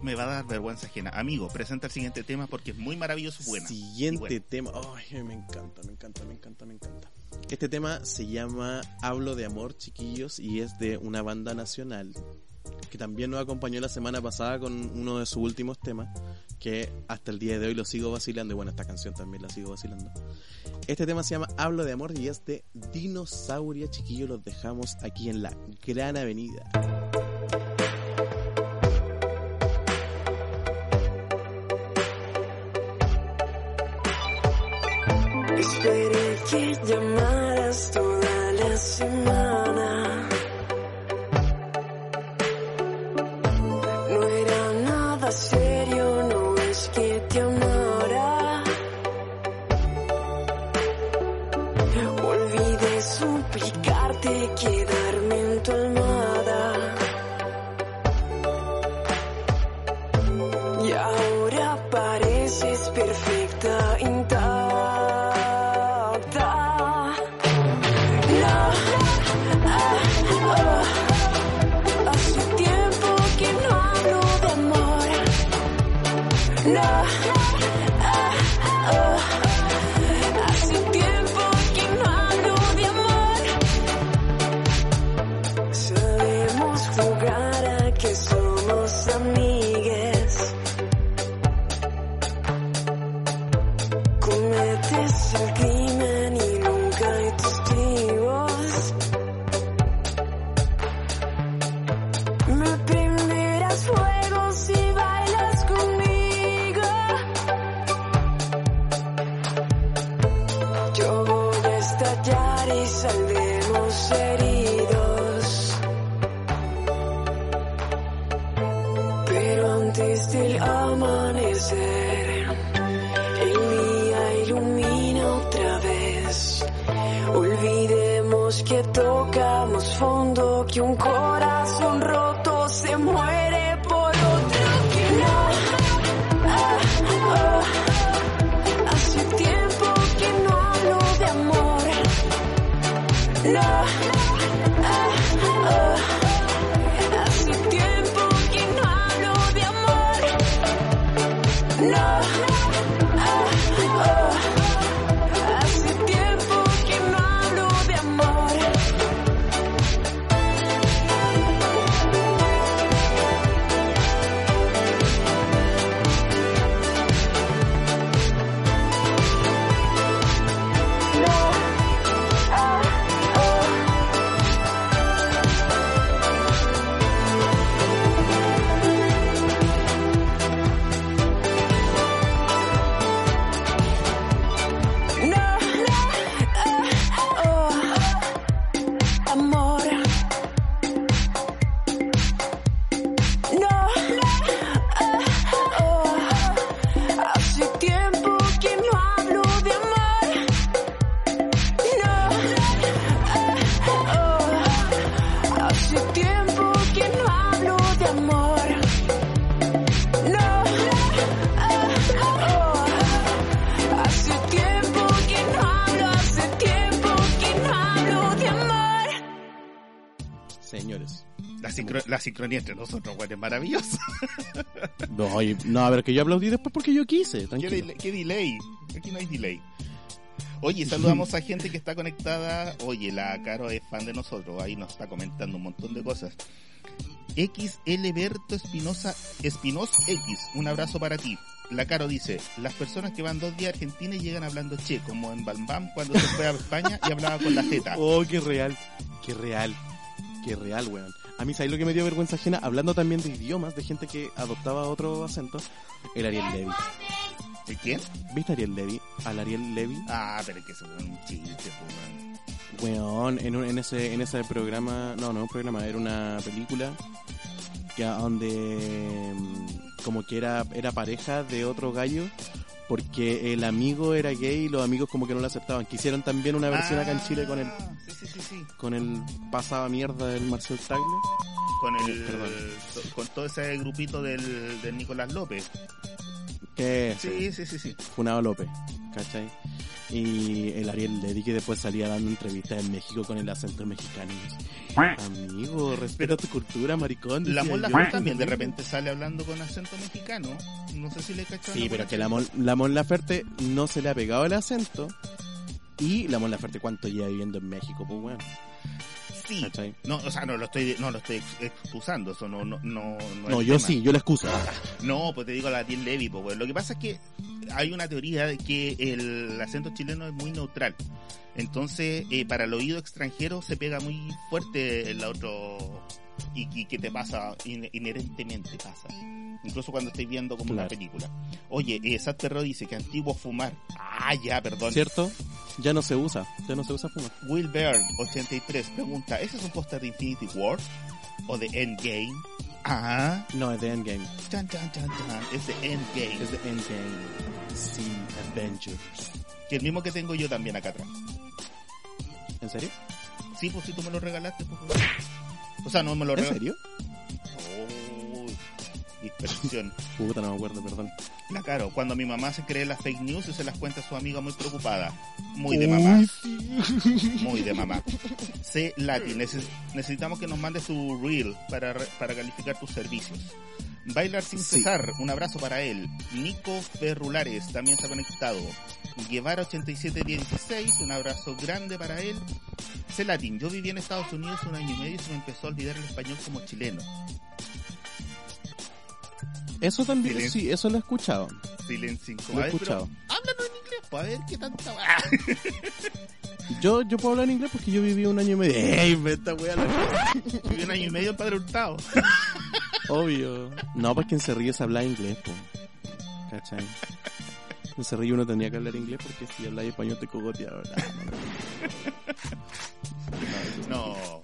Me va a dar vergüenza ajena. Amigo, presenta el siguiente tema porque es muy maravilloso y bueno.
Siguiente
bueno.
tema. Ay, me encanta, me encanta, me encanta, me encanta. Este tema se llama Hablo de Amor, chiquillos, y es de una banda nacional que también nos acompañó la semana pasada con uno de sus últimos temas, que hasta el día de hoy lo sigo vacilando, y bueno, esta canción también la sigo vacilando. Este tema se llama Hablo de Amor y es de Dinosauria, chiquillos, los dejamos aquí en la Gran Avenida.
Esperé que llamaras toda la semana. No era nada serio,
Señores.
La, sincro- la sincronía entre nosotros, es maravillosa.
No, oye, no, a ver, que yo aplaudí después porque yo quise,
¿Qué, delay- qué delay? Aquí no hay delay. Oye, saludamos a gente que está conectada. Oye, la Caro es fan de nosotros. Ahí nos está comentando un montón de cosas. XL Berto Espinosa, Espinos X, un abrazo para ti. La Caro dice, las personas que van dos días a Argentina y llegan hablando che, como en Bam Bam cuando se fue a España y hablaba con la Z.
Oh, qué real, qué real, qué real, weón. A mí, ¿sabes lo que me dio vergüenza ajena? Hablando también de idiomas, de gente que adoptaba otro acento. El Ariel Levy.
¿De quién?
¿Viste a Ariel Levy? Al Ariel Levy.
Ah, pero es que fue un chiste, weón.
Weón, en, un- en, ese, en ese programa, no, no un programa, era una película que donde mm, como que era, era pareja de otro gallo porque el amigo era gay y los amigos como que no lo aceptaban. Quisieron también una versión acá en Chile con el
Ah, Sí, sí, sí, sí.
con el pasaba mierda del Marcel Tagle.
Con, el,
Perdón.
con todo ese grupito del, del Nicolás López.
Que
Sí, sí, sí, sí.
Funado López, ¿cachai? Y el Ariel Levy que después salía dando entrevistas en México con el acento mexicano. Amigo, respeta tu cultura, maricón.
La
yo.
Laferte también de repente sale hablando con acento mexicano. No sé si le cachó.
Sí, pero que la Mon, la Laferte no se le ha pegado el acento. Y la Mon Laferte, ¿cuánto lleva viviendo en México? Pues bueno,
No, o sea, no lo estoy, no lo estoy ex- excusando, eso no, no, no, no,
No, yo
tema.
sí, yo la excuso.
No, pues te digo la Ariel Levy, pues. Lo que pasa es que hay una teoría de que el acento chileno es muy neutral. Entonces, eh, para el oído extranjero se pega muy fuerte el otro y, y que te pasa, in- inherentemente pasa. Incluso cuando estáis viendo como una película. Oye, eh, Sat Perro dice que antiguo fumar. Ah, ya, perdón.
¿Cierto? Ya no se usa, ya no se usa fumar.
Will Byrne, 83, pregunta, ¿ese es un póster de Infinity War? ¿O de Endgame? Ah,
No, es de Endgame.
chan, chan, chan, chan, es de Endgame.
Es de Endgame. Sí, Avengers.
Que el mismo que tengo yo también acá atrás.
¿En serio?
Sí, pues si tú me lo regalaste, pues. pues. O sea, no me lo
¿En
regalaste.
serio?
Dispersión.
Puta, no me acuerdo, perdón.
La caro, cuando mi mamá se cree las fake news se las cuenta a su amiga muy preocupada. Muy de mamá. Muy de mamá. C. Lati, neces- necesitamos que nos mandes tu reel para, para calificar tus servicios. Bailar sin
Sí.
cesar, un abrazo para él. Nico Ferrulares también ha conectado. Guevara 8716, un abrazo grande para él. C. Latin, yo viví en Estados Unidos un año y medio y se me empezó a olvidar el español como chileno.
Eso también, sí, eso lo he escuchado.
Silencio
Lo he escuchado.
Háblanos en inglés, pues a ver qué tanta...
Yo, yo puedo hablar inglés porque yo viví un año y medio. ¡Ey, esta wea! la-
Viví un año y medio en Padre Hurtado.
Obvio. No, pues quien se ríe se habla inglés, po. ¿Cachai? En se ríe uno tenía que hablar inglés porque si hablas español te cogoteaba.
No, no, no.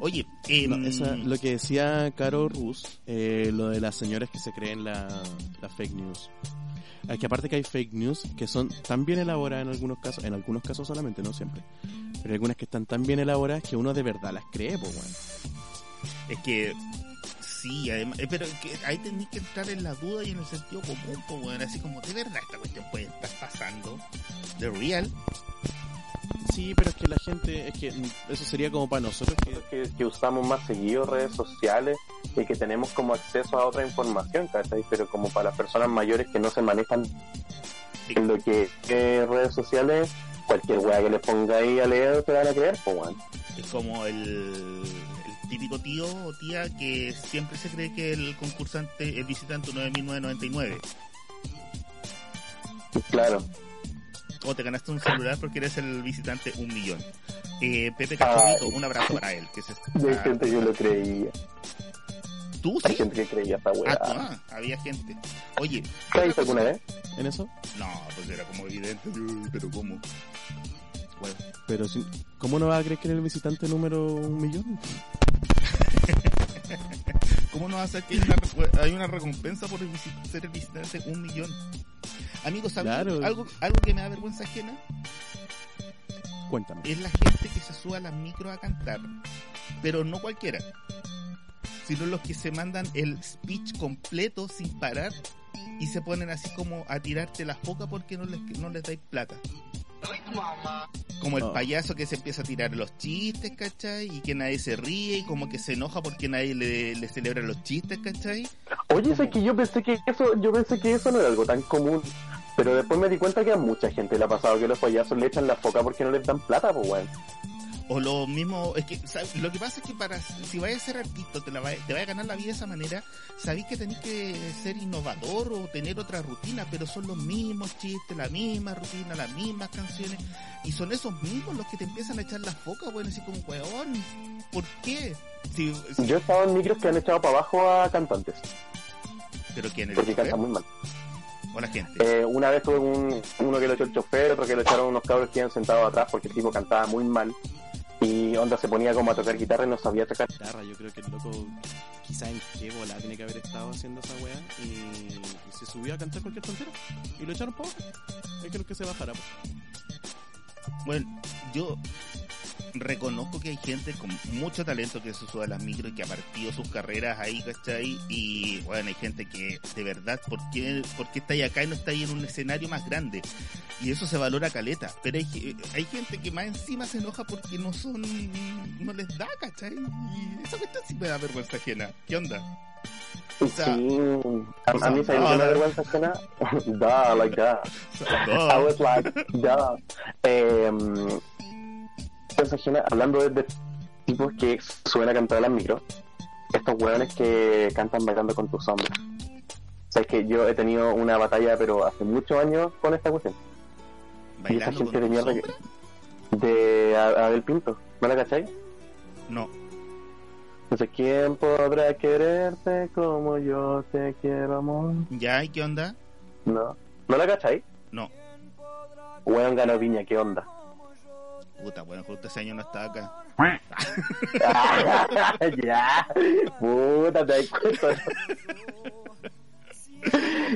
Oye, eh,
No, esa- lo que decía Caro Rus, eh, lo de las señoras que se creen la, la fake news. Es que aparte que hay fake news que son tan bien elaboradas en algunos casos, en algunos casos solamente, no siempre, pero hay algunas que están tan bien elaboradas que uno de verdad las cree, pues bueno.
es que sí, además, eh, pero que ahí tenés que entrar en la duda y en el sentido común, pues bueno, así como de verdad esta cuestión puede estar pasando. De real.
Sí, pero es que la gente, es que eso sería como para nosotros que
que, que usamos más seguido redes sociales y que tenemos como acceso a otra información, ¿cachai? Pero como para las personas mayores que no se manejan en lo que es redes sociales, cualquier weá que les ponga ahí a leer te van a creer, pues.
Es como el, el típico tío o tía que siempre se cree que el concursante, el visitante 9999.
Claro.
O te ganaste un celular porque eres el visitante un millón. Eh, Pepe Cachorrito,
Ay.
un abrazo para él. Que se
Y hay gente que lo creía.
¿Tú
Hay gente que creía esta
Ah,
weá.
tú, ah, había gente. Oye,
¿Qué has visto alguna vez?
en eso,
no, pues era como evidente, pero ¿cómo? Bueno,
pero si, ¿cómo no va a creer que era el visitante número un millón?
¿cómo no va a ser que hay una, recu- hay una recompensa por el ser el visitante un millón? Amigos, ¿saben
Claro.
algo, algo que me da vergüenza ajena?
Cuéntame.
es la gente que se sube a las micros a cantar. Pero no cualquiera. Sino los que se mandan el speech completo sin parar y se ponen así como a tirarte las focas porque no les, no les dais plata. Como el
Oh.
payaso que se empieza a tirar los chistes, ¿cachai? Y que nadie se ríe y como que se enoja porque nadie le, le celebra los chistes, ¿cachai?
Oye, es que yo pensé que eso, yo pensé que eso no era algo tan común. Pero después me di cuenta que a mucha gente le ha pasado que los payasos le echan la foca porque no les dan plata, pues weón.
O lo mismo, es que ¿sabes? lo que pasa es que para si vayas a ser artista, te, la va- te vaya a ganar la vida de esa manera, sabéis que tenéis que ser innovador o tener otra rutina, pero son los mismos chistes, la misma rutina, las mismas canciones, y son esos mismos los que te empiezan a echar la foca, bueno, así como, weón, ¿por qué? Si, si-
Yo he estado en micros que han echado para abajo a cantantes,
pero quién es el
porque cantan muy mal.
la gente.
Eh, una vez tuve un, uno que lo echó el chofer, otro que lo echaron unos cabros que iban sentados atrás porque el tipo cantaba muy mal. Y onda se ponía como a tocar guitarra y no sabía tocar.
guitarra, yo creo que el loco quizá en qué bola tiene que haber estado haciendo esa weá y, y se subió a cantar cualquier tontera y lo echaron abajo. Es que lo que se bajara. pues.
Bueno, yo reconozco que hay gente con mucho talento que se sube a las micros y que ha partido sus carreras ahí, ¿cachai? Y bueno, hay gente que de verdad, ¿por qué, por qué está ahí acá y no está ahí en un escenario más grande? Y eso se valora caleta. Pero hay, hay gente que más encima se enoja porque no son, no les da, ¿cachai? Y esa cuestión sí me da vergüenza ajena. ¿Qué onda? O sea,
sí, a, a mí se me
no.
vergüenza ajena. da, like that. I
no.
was like, duh. vergüenza ajena, hablando de, de tipos que suben a cantar a las micros, estos hueones que cantan bailando con tu sombra. Sabes que yo he tenido una batalla, pero hace muchos años con esta cuestión. Y esa
¿Bailando
gente
con
de mierda que-? De Abel Pinto, ¿no la cachai?
No.
Entonces, ¿quién podrá quererte como yo te quiero, amor?
¿Ya? ¿Y qué onda?
No. ¿No la cachai?
No.
Weón ganó piña, ¿qué onda?
Puta, bueno, justo ese año no estaba acá.
ya. Puta, te das cuenta.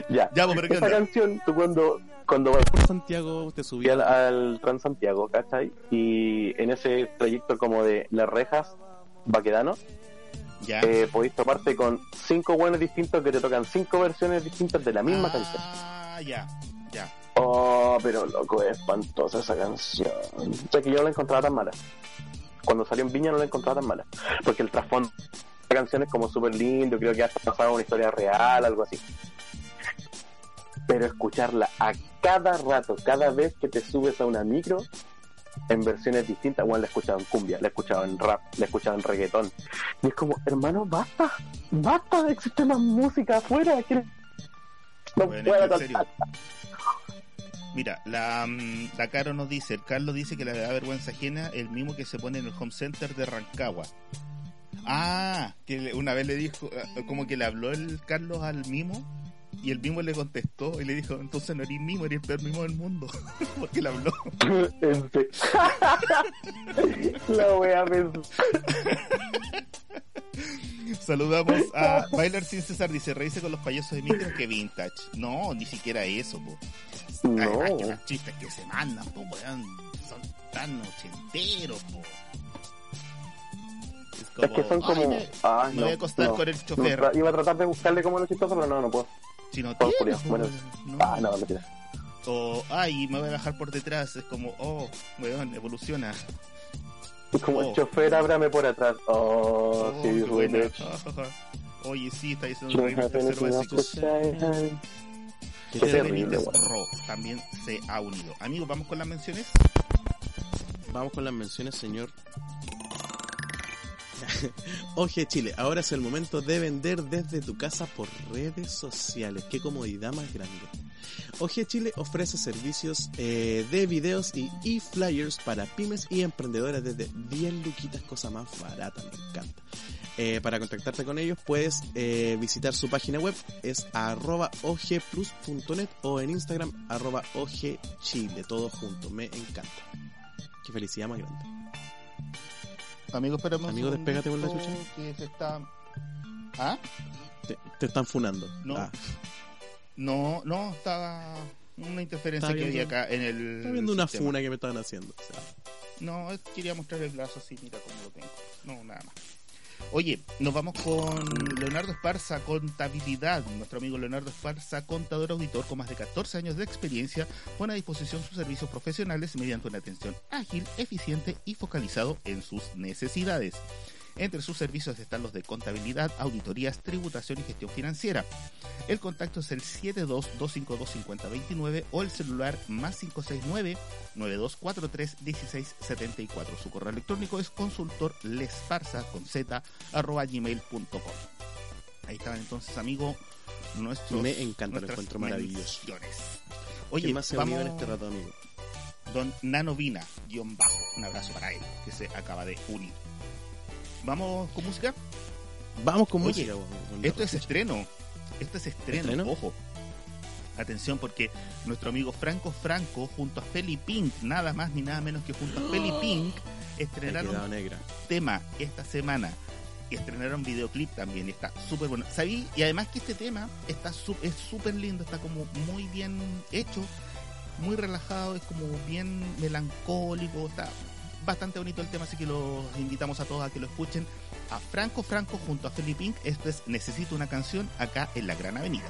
ya.
Ya, pues, pero ¿qué
Esta
onda?
canción, tú cuando, cuando vas
Por Santiago te subí
al, al Transantiago, ¿cachai? Y en ese trayecto como de las rejas, Baquedano,
¿Ya?
eh, podéis toparte con cinco buenos distintos que te tocan cinco versiones distintas de la misma canción.
Ah, ya, ya.
Oh, pero loco, es espantosa esa canción. O sea que yo no la encontraba tan mala. Cuando salió en Viña no la encontraba tan mala. Porque el trasfondo de la canción es como súper lindo, creo que hasta pasado una historia real, algo así. Pero escucharla a cada rato, cada vez que te subes a una micro, en versiones distintas, bueno, la en cumbia, la en rap, la en reggaetón. Y es como, hermano, basta, basta, existe más música afuera. que No
Bueno,
puedo
en serio. Mira, la, mm, la Caro nos dice, el Carlos dice que le da vergüenza ajena el mismo que se pone en el home center de Rancagua. Ah, que una vez le dijo, eh, como que le habló el Carlos al mimo y el mimo le contestó y le dijo, entonces no eres mimo, eres el peor mimo del mundo. Porque le habló.
La wea me...
Saludamos a Bailar sin César, dice, reíse con los payasos de micro que vintage. No, ni siquiera eso, po.
No.
Que los chistes que se mandan, po, weón, son tan ochenteros, po. Es
Es que son
"Ay,
como...
me,
Ah,
me
no,
voy a acostar
no.
con el chofer.
Iba a tratar de buscarle como lo chistoso, pero no, no puedo.
Si no
bueno.
no.
Ah, no, mentira.
O, ay, me voy a bajar por detrás. Es como, oh, weón, evoluciona.
Como
Oh.
el chofer, ábrame por atrás. Oh,
Oh,
sí, bitch.
Oye, sí, está diciendo
Don't
reír
have
tercer
anything else
básico.
to say.
Qué terrible.
Ro también se ha unido. Amigos, vamos con las menciones.
Vamos con las menciones, señor. Oje Chile, ahora es el momento de vender desde tu casa por redes sociales. Qué comodidad más grande. Oje Chile ofrece servicios eh, de videos y e-flyers para pymes y emprendedores desde 10 luquitas, cosa más barata, me encanta. Eh, para contactarte con ellos puedes eh, visitar su página web, es arroba ogplus.net o en Instagram arroba ogchile, todo junto, me encanta. Qué felicidad más grande.
Amigos, espérame un
Amigo, despégate con la chucha.
Que se está... ¿Ah?
Te, te están funando.
No.
Ah,
No, no, estaba una interferencia que había acá en el.
Estoy viendo una funa que me estaban haciendo. o sea,
No, quería mostrar el brazo así, mira cómo lo tengo. No, nada más. Oye, nos vamos con Leonardo Esparza, Contabilidad. Nuestro amigo Leonardo Esparza, contador auditor con más de 14 años de experiencia, pone a disposición sus servicios profesionales mediante una atención ágil, eficiente y focalizado en sus necesidades. Entre sus servicios están los de contabilidad, auditorías, tributación y gestión financiera. El contacto es el 72-252-5029 o el celular más 569-9243-1674. Su correo electrónico es consultorlesparza con z arroba gmail.com. Ahí estaban entonces, amigo, nuestros.
Me encanta, lo encuentro maravilloso. Oye,
Oye,
más se
vamos,
en este rato, amigo?
Don Nanovina, guion bajo. Un abrazo para él, que se acaba de unir. ¿Vamos con música?
Vamos con
Oye,
música.
Esto es estreno. Esto es estreno,
¿Estreno?
ojo. Atención porque nuestro amigo Franco Franco junto a Feli Pink, nada más ni nada menos que junto a Feli Pink, estrenaron
negra.
tema esta semana. Y estrenaron videoclip también, y está súper bueno. ¿Sabí? Y además que este tema está su- es súper lindo, está como muy bien hecho, muy relajado, es como bien melancólico, está bastante bonito el tema, así que los invitamos a todos a que lo escuchen. A Franco Franco junto a Felipe Pink, esto es Necesito una canción acá en la Gran Avenida.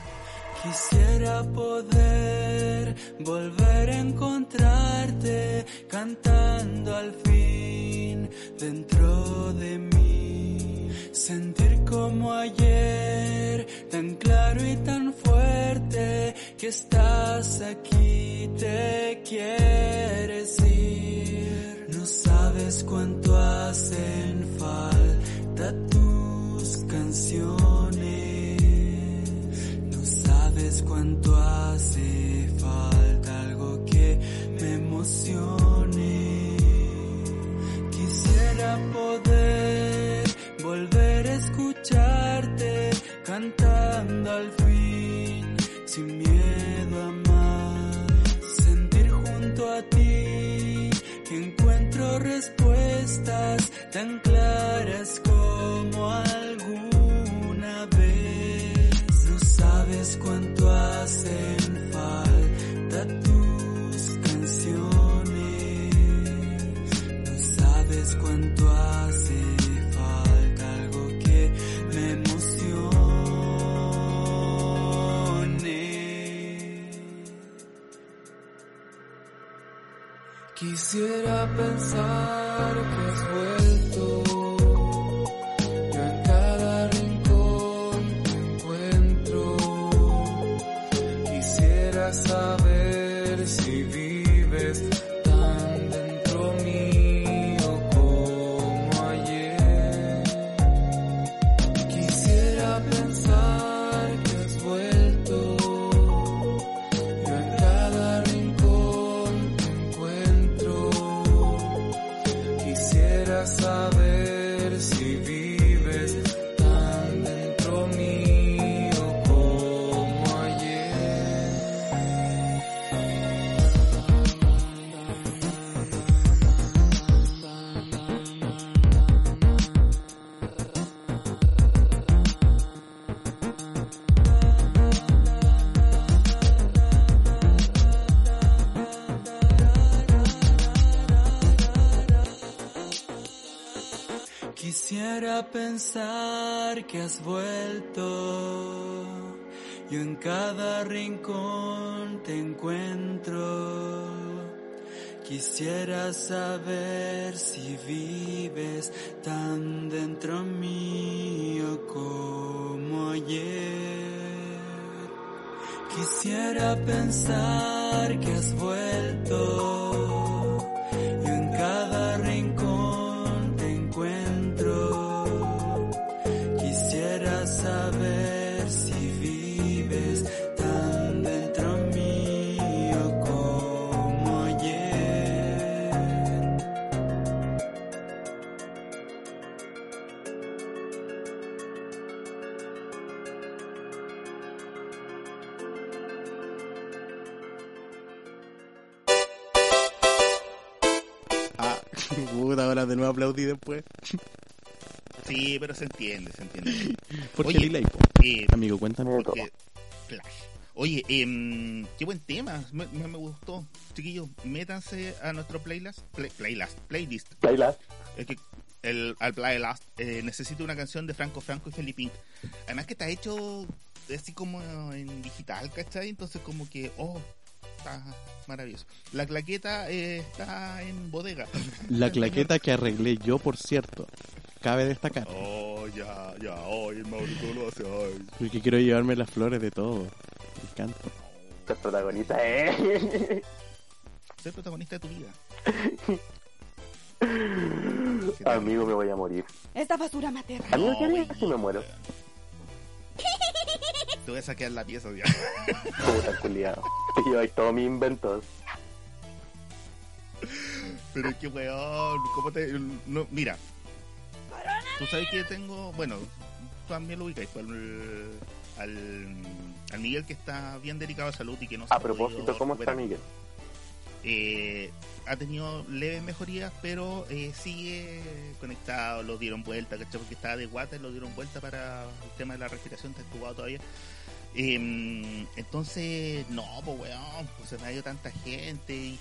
Quisiera poder volver a encontrarte cantando al fin dentro de mí. Sentir como ayer, tan claro y tan fuerte, que estás aquí, te quieres ir. No sabes cuánto hacen falta tus canciones. No sabes cuánto hace falta algo que me emocione. Quisiera poder volver a escucharte cantando al fin, sin miedo a más. Sentir junto a ti respuestas tan claras como alguna vez. No sabes cuánto hacen falta tus canciones. No sabes cuánto hace Quisiera pensar que has vuelto. Yo en cada rincón te encuentro. Quisiera saber si vives pensar que has vuelto. Yo en cada rincón te encuentro. Quisiera saber si vives tan dentro mío como ayer. Quisiera pensar que has vuelto.
Pero se entiende, se entiende.
Porque
Oye. Eh,
Amigo, cuéntame.
porque- Flash. Oye, em, qué buen tema, me, me- me gustó. Chiquillos, métanse a nuestro playlist, play- playlist, playlist, el que, el, al playlist, eh, necesito una canción de Franco Franco y Felipe Pink. Además que está hecho así como en digital, ¿cachai? Entonces como que, oh, está maravilloso. La claqueta eh, está en bodega.
La claqueta que arreglé yo, por cierto. Cabe destacar.
Oh, ya, ya, hoy el Maurito lo hace, ay.
Porque quiero llevarme las flores de todo. Me encanta.
Ser protagonista, eh.
Ser protagonista de tu vida.
Amigo, me voy a morir.
Esta basura me aterra.
Amigo, ¿qué
No,
harías si me muero?
Te voy a saquear la pieza ya.
Puta culiado. Te lleváis todos mis inventos.
Pero es que, weón, ¿cómo te...? No, mira. Tú sabes que tengo... Bueno, también lo ubicáis pues, al, al, al Miguel que está bien delicado de salud y que no se
A
ha
propósito, ¿cómo está. Miguel?
Eh, ha tenido leves mejorías, pero eh, sigue conectado, lo dieron vuelta, ¿cachai? Porque estaba de guata y lo dieron vuelta para el tema de la respiración, está entubado todavía. Eh, entonces, no, pues weón, pues se me ha ido tanta gente y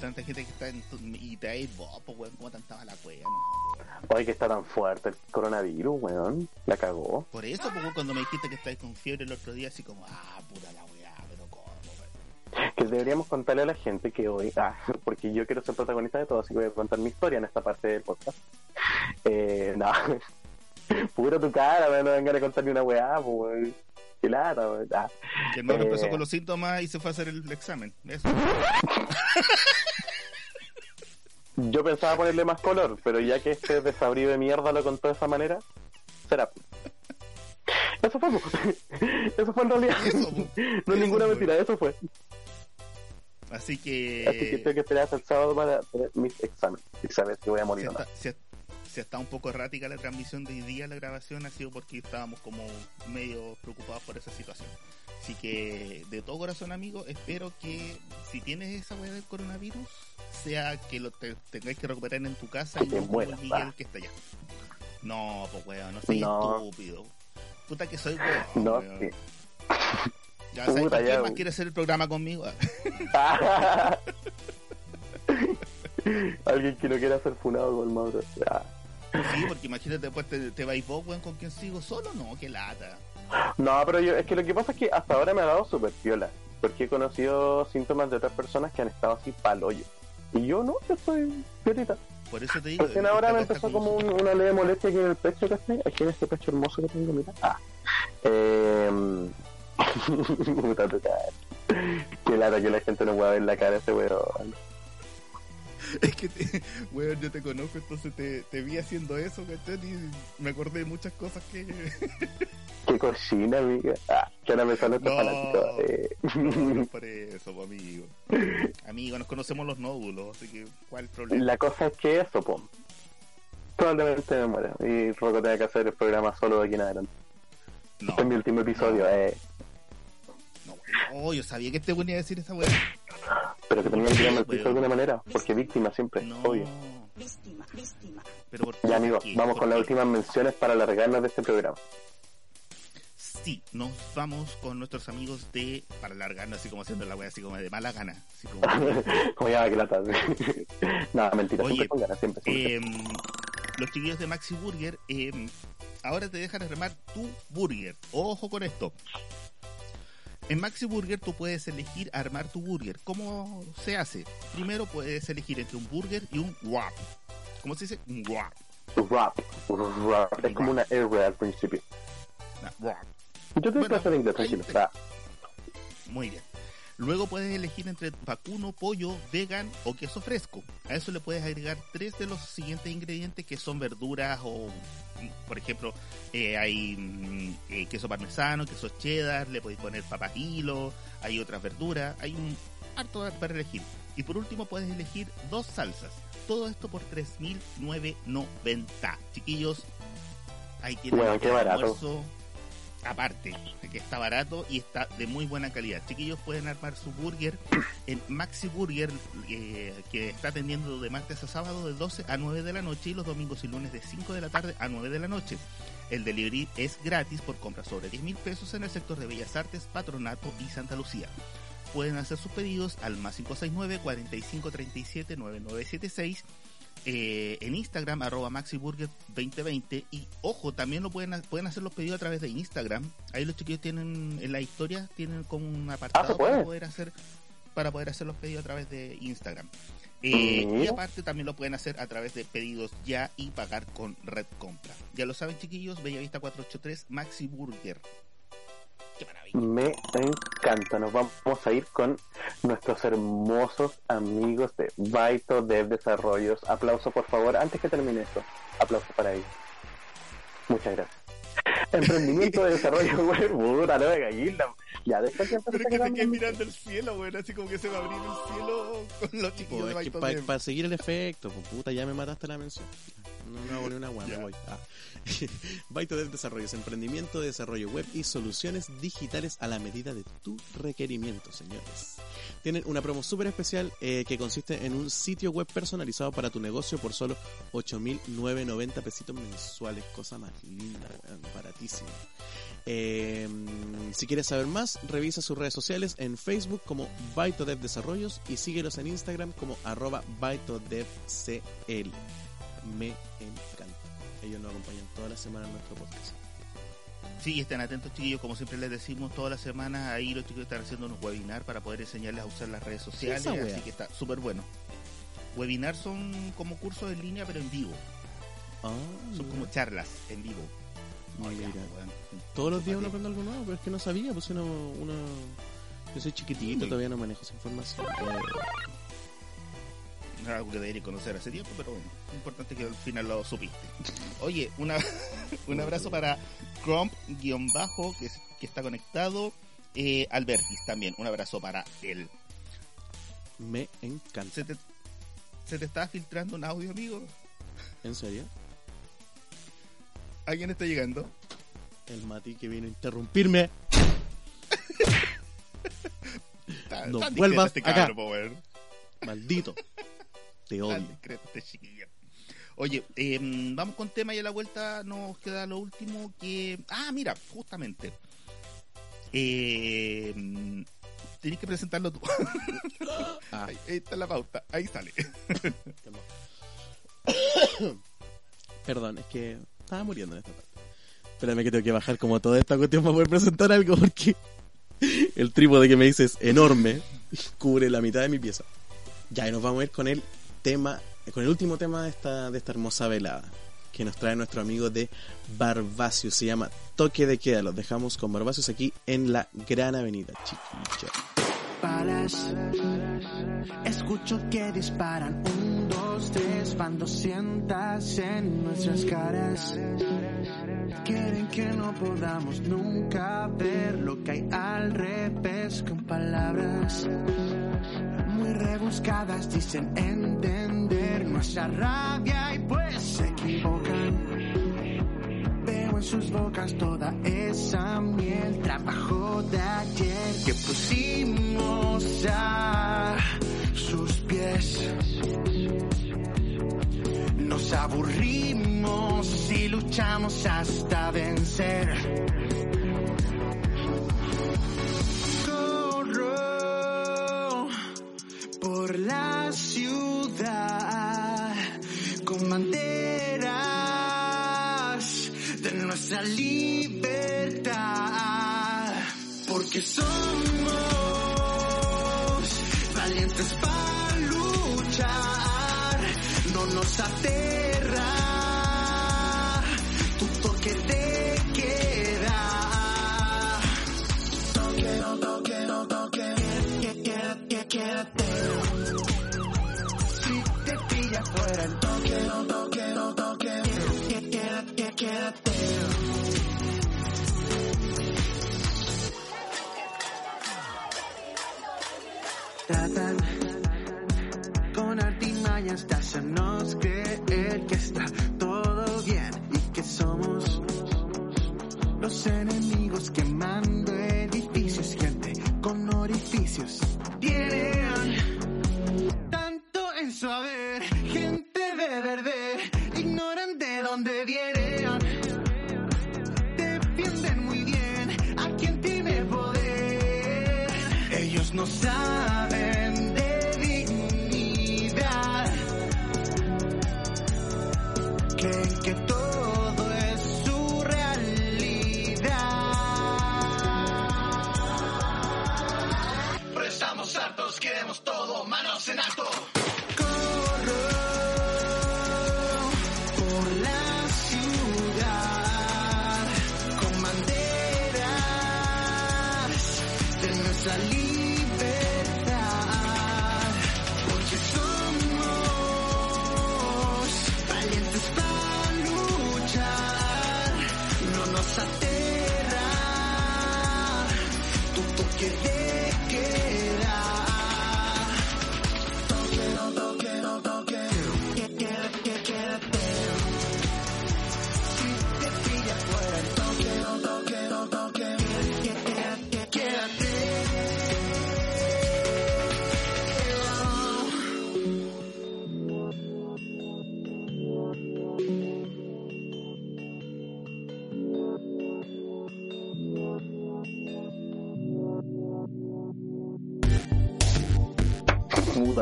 tanta gente que está en tu- y te vos, pues weón, como tanta la wea, no.
Hoy que está tan fuerte el coronavirus, weón. La cagó.
Por eso, pues weón, cuando me dijiste que estáis con fiebre el otro día, así como, ah, puta la wea, pero cómo, weón.
Que deberíamos contarle a la gente que hoy, ah, porque yo quiero ser protagonista de todo, así que voy a contar mi historia en esta parte del podcast. Eh, no, puro tu cara, weón, no vengan a contar ni una weá, pues, weón. Qué lata, weón. Ah,
Que el hermano
Eh.
empezó con los síntomas y se fue a hacer el examen. Eso.
Yo pensaba ponerle más color, pero ya que este desabrido de mierda lo contó de esa manera, será. Eso fue, eso fue en realidad.
Eso,
no es ninguna mentira, eso fue.
Así que.
Así que tengo que esperar hasta el sábado para tener mis exámenes. Sabes que voy a morir.
si- si está un poco errática la transmisión de hoy día, la grabación ha sido porque estábamos como medio preocupados por esa situación. Así que, de todo corazón, amigo, espero que si tienes esa weá del coronavirus, sea que lo te- tengáis que recuperar en tu casa
Que
y no como
mueras,
el Miguel que está allá. No, pues weón, no soy
No.
estúpido. Puta que soy weón.
No,
weón.
sí.
Ya sabes,
Puta,
¿quién
ya,
más quiere hacer el programa conmigo?
Alguien que no quiera ser funado con Mauro. Ah.
Sí, porque imagínate después te, te vais vos, weón, con quien sigo solo, no, qué lata.
No, pero yo, es que lo que pasa es que hasta ahora me ha dado súper piola. Porque he conocido síntomas de otras personas que han estado así pal hoyo. Y yo no, yo soy piolita.
Por eso te digo.
Recién ahora me empezó como un- una leve molestia aquí en el pecho, ¿cachai? Aquí en este pecho hermoso que tengo, mira. Ah. Eh... Qué lata que la gente no pueda ver la cara de ese weón.
Es que, te, weón, yo te conozco, entonces te, te vi haciendo eso, ¿cachai? Y me acordé de muchas cosas que.
Qué cochina, amiga. Ah, que ahora me sale este
No.
fanático. Eh.
No, no por eso, po, amigo. Amigo, nos conocemos los nódulos, así que, ¿cuál problema?
La cosa es que eso, po. Probablemente me muera. Y Rocco tenga que hacer el programa solo de aquí en adelante.
No,
Este es mi último episodio, eh.
no, oh, yo sabía que este weón iba a decir esa weá.
Pero que tirarme el piso de alguna manera. Porque víctima siempre,
No.
obvio.
Víctima, víctima.
Pero por
Ya, amigos, vamos
¿Por
con las últimas menciones para alargarnos de este programa.
Sí, nos vamos con nuestros amigos de. Para largarnos, así como haciendo la weá, así como de mala gana. Así como.
Como ya, que lata. Nada, mentira,
Oye,
siempre con ganas, siempre. siempre.
Em, los chiquillos de Maxi Burger em, ahora te dejan armar tu burger. Ojo con esto. En Maxi Burger tú puedes elegir armar tu burger. ¿Cómo se hace? Primero puedes elegir entre un burger y un wrap. ¿Cómo se dice? Un wrap.
Rap, rap. Es como una R al principio.
Wrap.
Yo tengo
Bueno,
de inglés, tranquilo.
te- Muy bien. Luego puedes elegir entre vacuno, pollo, vegan o queso fresco. A eso le puedes agregar tres de los siguientes ingredientes que son verduras o, por ejemplo, eh, hay mm, eh, queso parmesano, queso cheddar, le podéis poner papas hilo, hay otras verduras, hay un harto para elegir. Y por último puedes elegir dos salsas. Todo esto por 3.990. Chiquillos, ahí tienen
Bueno,
el
qué barato.
almuerzo aparte que está barato y está de muy buena calidad. Chiquillos pueden armar su burger en Maxi Burger, eh, que está atendiendo de martes a sábado de 12 a 9 de la noche y los domingos y lunes de 5 de la tarde a 9 de la noche. El delivery es gratis por compras sobre 10 mil pesos en el sector de Bellas Artes, Patronato y Santa Lucía. Pueden hacer sus pedidos al más 569 4537 9976 eh, en Instagram, arroba MaxiBurger2020. Y ojo, también lo pueden, pueden hacer los pedidos a través de Instagram. Ahí los chiquillos tienen en la historia, tienen como un
Ah,
apartado para poder hacer para poder hacer los pedidos a través de Instagram. Eh, y aparte también lo pueden hacer a través de pedidos ya y pagar con Red Compra. Ya lo saben chiquillos, Bellavista 483 Maxi Burger.
Me encanta. Nos vamos a ir con nuestros hermosos amigos de Baito Dev Desarrollos. Aplauso, por favor, antes que termine esto. Aplauso para ellos. Muchas gracias. Emprendimiento de desarrollo web, puta, no me gallina. Ya, después que
Pero es que te quedé mirando el cielo, weón, así como que se va a abrir el cielo con los de Baito
para seguir el efecto, pues puta, ya me mataste la mención. No me hago ni una me
Ya.
voy. Ah. Baito Dev Desarrollos, emprendimiento de desarrollo web y soluciones digitales a la medida de tu requerimiento, señores. Tienen una promo súper especial eh, que consiste en un sitio web personalizado para tu negocio por solo 8.990 pesitos mensuales. Cosa más linda, weón, baratísimo. Eh, si quieres saber más, revisa sus redes sociales en Facebook como BaitoDev Desarrollos y síguelos en Instagram como arroba BaitoDevCL. Me encanta. Ellos nos acompañan toda la semana en nuestro podcast.
Sí, estén atentos chiquillos, como siempre les decimos, todas las semanas ahí los chicos están haciendo unos webinars para poder enseñarles a usar las redes sociales, así que está súper bueno. Webinars son como cursos en línea pero en vivo,
Ah,
son como charlas en vivo. Ya,
Mira.
weón.
Todos los días uno aprende algo nuevo, pero es que no sabía, pues uno, uno... Yo soy chiquitito,
Sí.
todavía no manejo esa información. Eh,
Era algo que debería conocer hace tiempo, pero bueno, lo importante que al final lo supiste. Oye, una, un abrazo para Crump-bajo, que, es- que está conectado. Eh, Albertis también, un abrazo para él.
me encanta.
¿Se te, ¿Se te está filtrando un audio, amigo?
¿En serio?
¿Alguien está llegando?
El Mati que vino a interrumpirme. No vuelvas
este
acá. Maldito. Te odio.
Oye, em, vamos con tema y a la vuelta nos queda lo último que... Ah, mira, justamente. Eh, Tienes que presentarlo tú.
Ah,
Ahí, ahí está la pauta, ahí sale.
Perdón, es que estaba muriendo en esta parte. Espérame que tengo que bajar como toda esta cuestión para poder presentar algo porque el trípode que me dice es enorme cubre la mitad de mi pieza. Ya, y nos vamos a ir con el tema, con el último tema de esta, de esta hermosa velada que nos trae nuestro amigo de Barbacius. Se llama Toque de Queda. Los dejamos con Barbacius aquí en la Gran Avenida, chiquillo.
balas. Escucho que disparan un, dos, tres, van 200 en nuestras caras. Quieren que no podamos nunca ver lo que hay al revés con palabras muy rebuscadas. Dicen entender nuestra rabia y pues se equivocan. Veo en sus bocas toda esa miel, trabajo de ayer que pusimos a sus pies. Nos aburrimos y luchamos hasta vencer. Por la ciudad con banderas de nuestra libertad. Porque somos valientes para luchar, no nos aterra tu toque de artimañas de hacernos creer que está todo bien y que somos los enemigos quemando edificios, gente con orificios. Tienen tanto en su haber, gente de verde, ignoran de dónde vienen. Defienden muy bien a quien tiene poder. Ellos no saben manos en.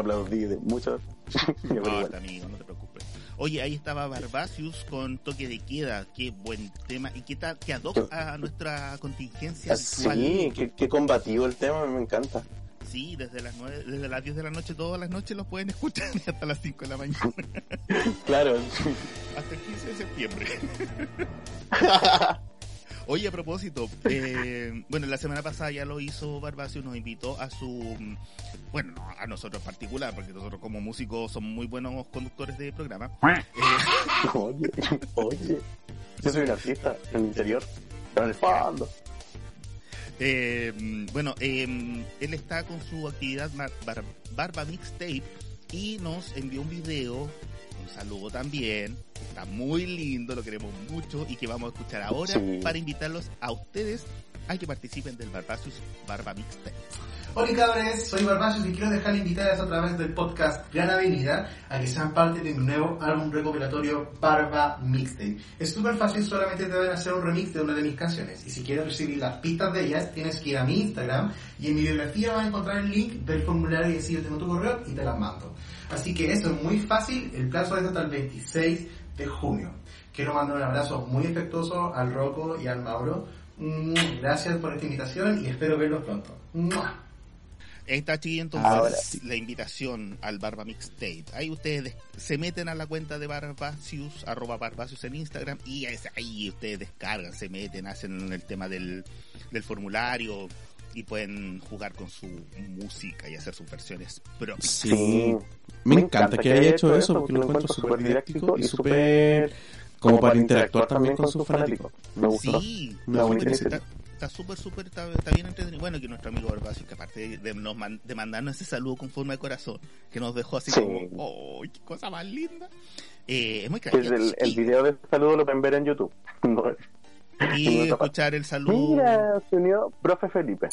Aplaudí de mucho.
No, amigo, no te preocupes. Oye, ahí estaba Barbacius con toque de queda. Qué buen tema. Y qué tal, que ad hoc a nuestra contingencia actual.
Sí, qué, qué combativo el tema, me encanta.
Sí, desde las nueve, desde las 10 de la noche, todas las noches los pueden escuchar hasta las 5 de la mañana.
Claro,
hasta el 15 de septiembre. Oye, a propósito, eh, bueno, la semana pasada ya lo hizo Barbacio, nos invitó a su, bueno, no, a nosotros en particular, porque nosotros como músicos somos muy buenos conductores de programa. Eh,
oye, oye. Yo soy un artista en el interior, pero en el fondo.
Eh, bueno, eh, él está con su actividad Bar- Bar- Barba Mixtape y nos envió un video, un saludo también, está muy lindo, lo queremos mucho y que vamos a escuchar ahora
Sí.
para invitarlos a ustedes a que participen del Barbacius Barba Mixtape.
Hola cabres, soy Barbacios y quiero dejar invitadas a través del podcast Gran Avenida a que sean parte de mi nuevo álbum recopilatorio Barba Mixtape. Es súper fácil, solamente te deben hacer un remix de una de mis canciones y si quieres recibir las pistas de ellas tienes que ir a mi Instagram y en mi biografía vas a encontrar el link del formulario y así yo tengo tu correo y te las mando. Así que eso es muy fácil, el plazo es hasta el 26 de junio. Quiero mandar un abrazo muy afectuoso al Rocco y al Mauro. Gracias por esta invitación y espero verlos pronto.
Está chiquillo, entonces
Ahora
la invitación al Barba Mixtape. Ahí ustedes se meten a la cuenta de Barbacius, arroba Barbacius en Instagram y ahí, ahí ustedes descargan, se meten, hacen el tema del, del formulario y pueden jugar con su música y hacer sus versiones propias.
Sí. Me, encanta, que haya hecho eso porque lo encuentro súper didáctico y súper como para interactuar también con sus fanáticos.
Me gustó.
Sí,
Una buena iniciativa.
está súper, súper, está, está bien entretenido. Bueno, que nuestro amigo Barbacio, que aparte de, nos man- de mandarnos ese saludo con forma de corazón, que nos dejó así
Sí.
como, ¡oh, qué cosa más linda! Eh, es muy crack.
el, el video de saludo lo pueden ver en YouTube. No.
Y escuchar el saludo.
Mira, se unió Profe Felipe.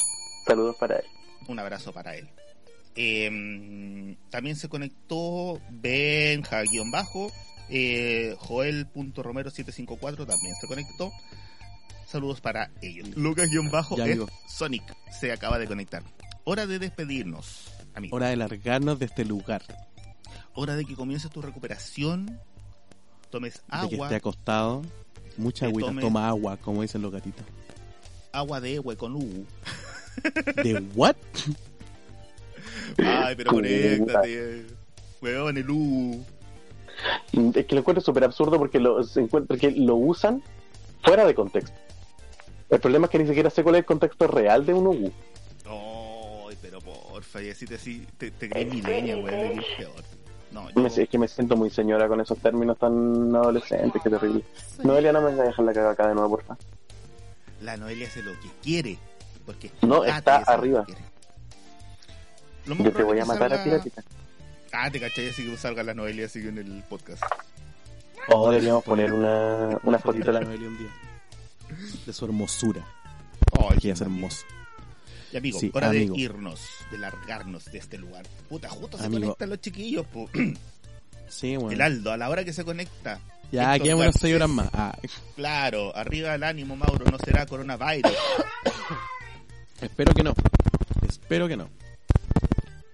Saludos para él.
Un abrazo para él. Eh, también se conectó Benja-bajo, eh, Joel.romero754 también se conectó. Saludos para ellos. Lucas-bajo
Ya,
es
amigo.
Sonic se acaba de conectar. Hora de despedirnos, amigo.
Hora de largarnos de este lugar.
Hora de que comiences tu recuperación. Tomes
De que
agua,
esté acostado. Mucha
Que
agüita.
tome-
Toma agua, como dicen los gatitos.
agua de hue con U.
¿De what?
Ay, pero conéctate. Weón, el U.
Es que lo encuentro súper absurdo porque lo, porque lo usan fuera de contexto. El problema es que ni siquiera sé cuál es el contexto real de un Ugu.
Ay, pero porfa, y así te, así, te, te crees milenia, weón, es peor. No, yo,
Me- Es que me siento muy señora con esos términos tan adolescentes, qué terrible. Noelia, no me venga a dejar la caga acá de nuevo, porfa.
la Noelia hace lo que quiere. Porque
No, está
lo
arriba.
Lo
Yo te voy a matar a ti,
salga-
gatita.
Ah, te cachai, así que salga la Noelia así en el podcast.
Oh, deberíamos poner una, una fotito de la
Noelia un día. De su hermosura.
Ay,
Que es hermoso.
Y amigo,
Sí,
hora
amigo.
de irnos, de largarnos de este lugar. Puta, justo se
Amigo.
conectan los chiquillos, po.
Sí, bueno.
El Aldo, a la hora que se conecta.
Ya, quedémonos
Garcés,
seis horas más. Ah,
Claro, arriba el ánimo, Mauro, no será coronavirus.
espero que no. Espero que no.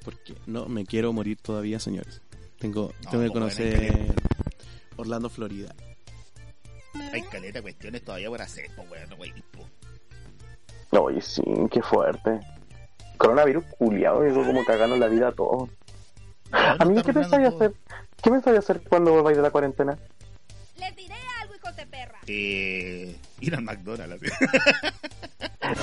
Porque no me quiero morir todavía, señores. Tengo,
No,
tengo que
pues,
conocer Orlando, Florida.
Hay caleta de cuestiones todavía por hacer, po, weón, no.
Oye, sí, qué fuerte. Coronavirus culiado, eso como cagando la vida a todos. A mí, ¿qué pensáis hacer? ¿Qué pensáis hacer cuando volváis de la cuarentena?
Les diré algo, hijos de perra.
Eh, ir al McDonald's.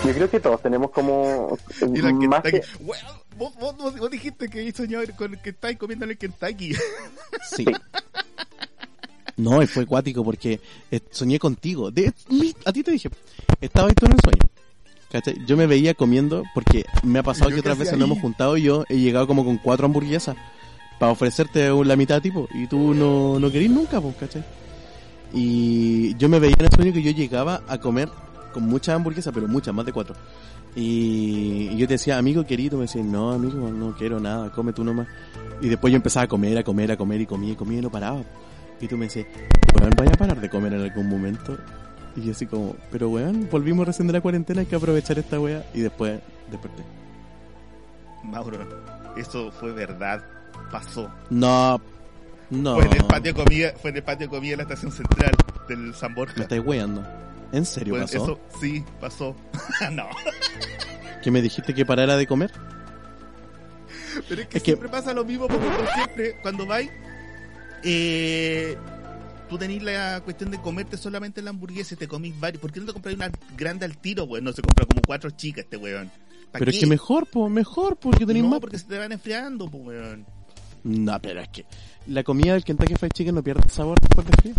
Yo creo que todos tenemos como
ir al
más
Kentucky.
que
Weón, vos, vos, vos- vos dijiste que soñado con el Kentucky comiendo en el Kentucky.
Sí. No, y fue acuático porque eh, soñé contigo. De, a ti te dije, estaba ahí tú en el sueño. ¿Cachai? Yo me veía comiendo porque me ha pasado
¿Y yo
que otras veces
hacía
nos
ahí?
hemos juntado y yo he llegado como con cuatro hamburguesas para ofrecerte la mitad tipo y tú no, no querís nunca, pues, ¿cachai? Y yo me veía en el sueño que yo llegaba a comer con muchas hamburguesas, pero muchas, más de cuatro. Y, y yo te decía, amigo querido, me decía, no, amigo, no quiero nada, come tú nomás. Y después yo empezaba a comer, a comer, a comer y comía y comía y no paraba. Y tú me decías, weón, vaya a parar de comer en algún momento. Y yo así como, pero weón, volvimos recién de la cuarentena, hay que aprovechar esta wea. Y después desperté.
Mauro, eso fue verdad. Pasó.
No, no.
Fue en el patio de comida, fue en el patio de comida de la estación central del San
Me
Borja.
estáis weando. ¿En serio
Fue-
pasó?
Eso sí, pasó. no.
¿Que me dijiste que parara de comer?
Pero es que
Es que-
siempre pasa lo mismo porque siempre, cuando vais, eh, tú tenés la cuestión de comerte solamente la hamburguesa y te comís varios. ¿Por qué no te compras una grande al tiro, weón? No se compra como cuatro chicas este weón. ¿Pa'
Pero es que mejor, pues, mejor, porque tenéis
No,
más.
porque se te van enfriando, pues weón.
No, pero es que la comida del Kentucky Fried Chicken no pierde sabor después de frío.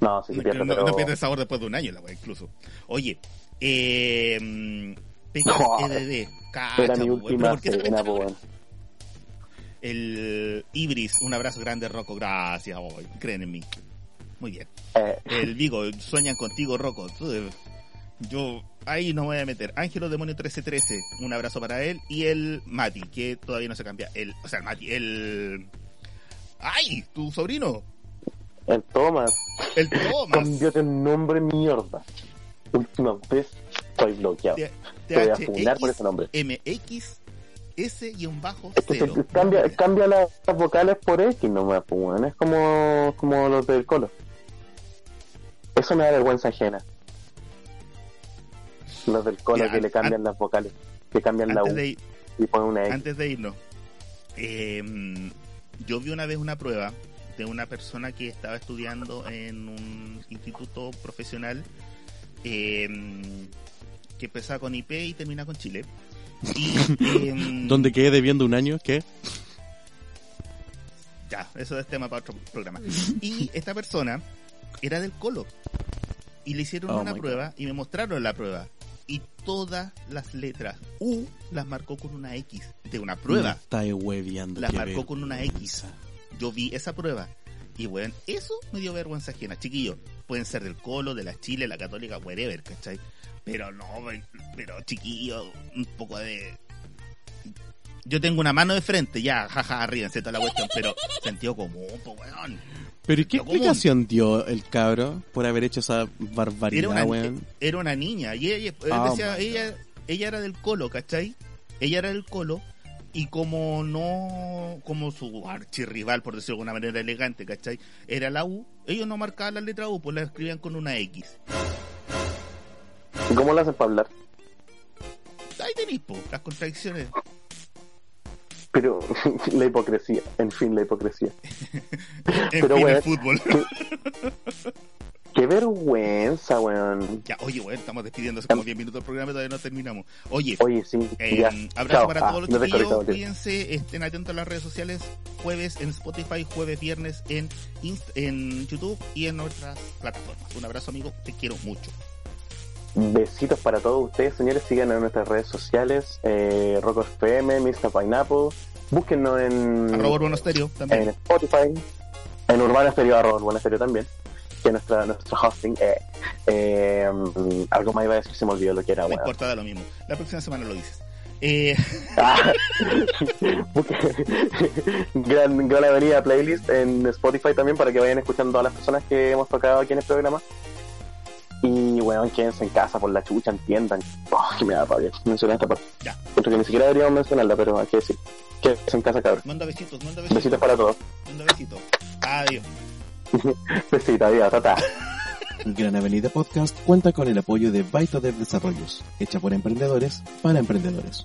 no, sí pierde,
no-
pero
no pierde sabor después de un año la weá, incluso. Oye, eh, Pecas
No,
EDD, cacha,
era mi
po, weón.
última
Pero ¿por qué se
cena, weón.
El Ibris, un abrazo grande, Rocco, gracias, hoy creen en mí. Muy bien.
Eh,
El Vigo, sueñan contigo, Rocco. Yo ahí no me voy a meter. Ángelo Demonio 1313, un abrazo para él. Y el Mati, que todavía no se cambia. El, o sea, el Mati, el... ¡Ay! Tu sobrino.
el Thomas,
El Thomas.
cambiate el nombre, mierda. Última vez, estoy bloqueado. Te voy a funar por ese nombre.
MX S y un bajo cero.
cambia, cambia las vocales por X nomás, pues. Es como, como los del colo. Eso me da vergüenza ajena. Los del
Mira,
que le
an-
cambian las vocales. Que cambian la U
Antes de, ir-
y ponen una X.
antes de irnos, eh, yo vi una vez una prueba de una persona que estaba estudiando en un instituto profesional eh, que empezaba con IP y termina con Chile. Y, eh,
Donde quedé debiendo un año, ¿qué?
Ya, eso es tema para otro programa. Y esta persona era del Colo. Y le hicieron
Oh
una prueba y me mostraron la prueba. Y todas las letras U las marcó con una X de una prueba.
estáis hueveando.
Las marcó con una X. Yo vi esa prueba. Y bueno, eso me dio vergüenza ajena. Chiquillos, pueden ser del Colo, de la Chile, la Católica, whatever, ¿cachai? Pero no, pero chiquillo, un poco de... Yo tengo una mano de frente, ya, jaja, ríense toda la cuestión, pero sentido común, po, weón.
Pero ¿y qué explicación dio el cabro por haber hecho esa barbaridad,
Era una,
weón?
era una niña, y ella,
Oh,
decía, ella, ella era del Colo, ¿cachai? Ella era del Colo, y como no, como su archirrival, por decirlo de alguna manera elegante, ¿cachai? Era la U, ellos no marcaban la letra U, pues la escribían con una X.
¿Y cómo lo hacen para hablar?
Ahí tenéis, po, las contradicciones.
Pero la hipocresía, en fin, la hipocresía.
En
Pero,
fin,
weón.
el fútbol.
Qué vergüenza, weón.
ya, oye, bueno, estamos despidiendo hace como 10 minutos del programa y todavía no terminamos. Oye,
Oye, sí,
Eh, abrazo
Chao.
para
Ah,
todos los
me
chiquillos. Cuídense, estén atentos a las redes sociales. Jueves en Spotify, jueves, viernes en, Inst- en YouTube y en otras plataformas. Un abrazo, amigo. Te quiero mucho.
Besitos para todos ustedes, señores. Sigan en nuestras redes sociales, eh, Rock FM, Mr. Pineapple. Búsquennos en,
Arroba Urbano Stereo
en. Spotify, en Urbano Stereo, arroba Urbano Stereo también, que es nuestra, nuestro hosting. Eh, eh, algo más iba a decir, se me olvidó lo que era,
No
weón.
importa, da lo mismo. La próxima semana lo dices. Eh,
Ah, gran, gran avenida playlist en Spotify también para que vayan escuchando todas las personas que hemos tocado aquí en el programa. Y bueno, quédense en casa por la chucha, entiendan. Oh, que me da rabia mencionar esta parte.
Ya.
Porque ni siquiera deberíamos mencionarla, pero hay que decir. Quédense en casa, cabrón.
manda besitos, manda besitos.
Besitos para todos.
Manda besitos. Adiós.
Besitos, adiós, tata.
Gran Avenida Podcast cuenta con el apoyo de Baitodev Desarrollos, hecha por emprendedores para emprendedores.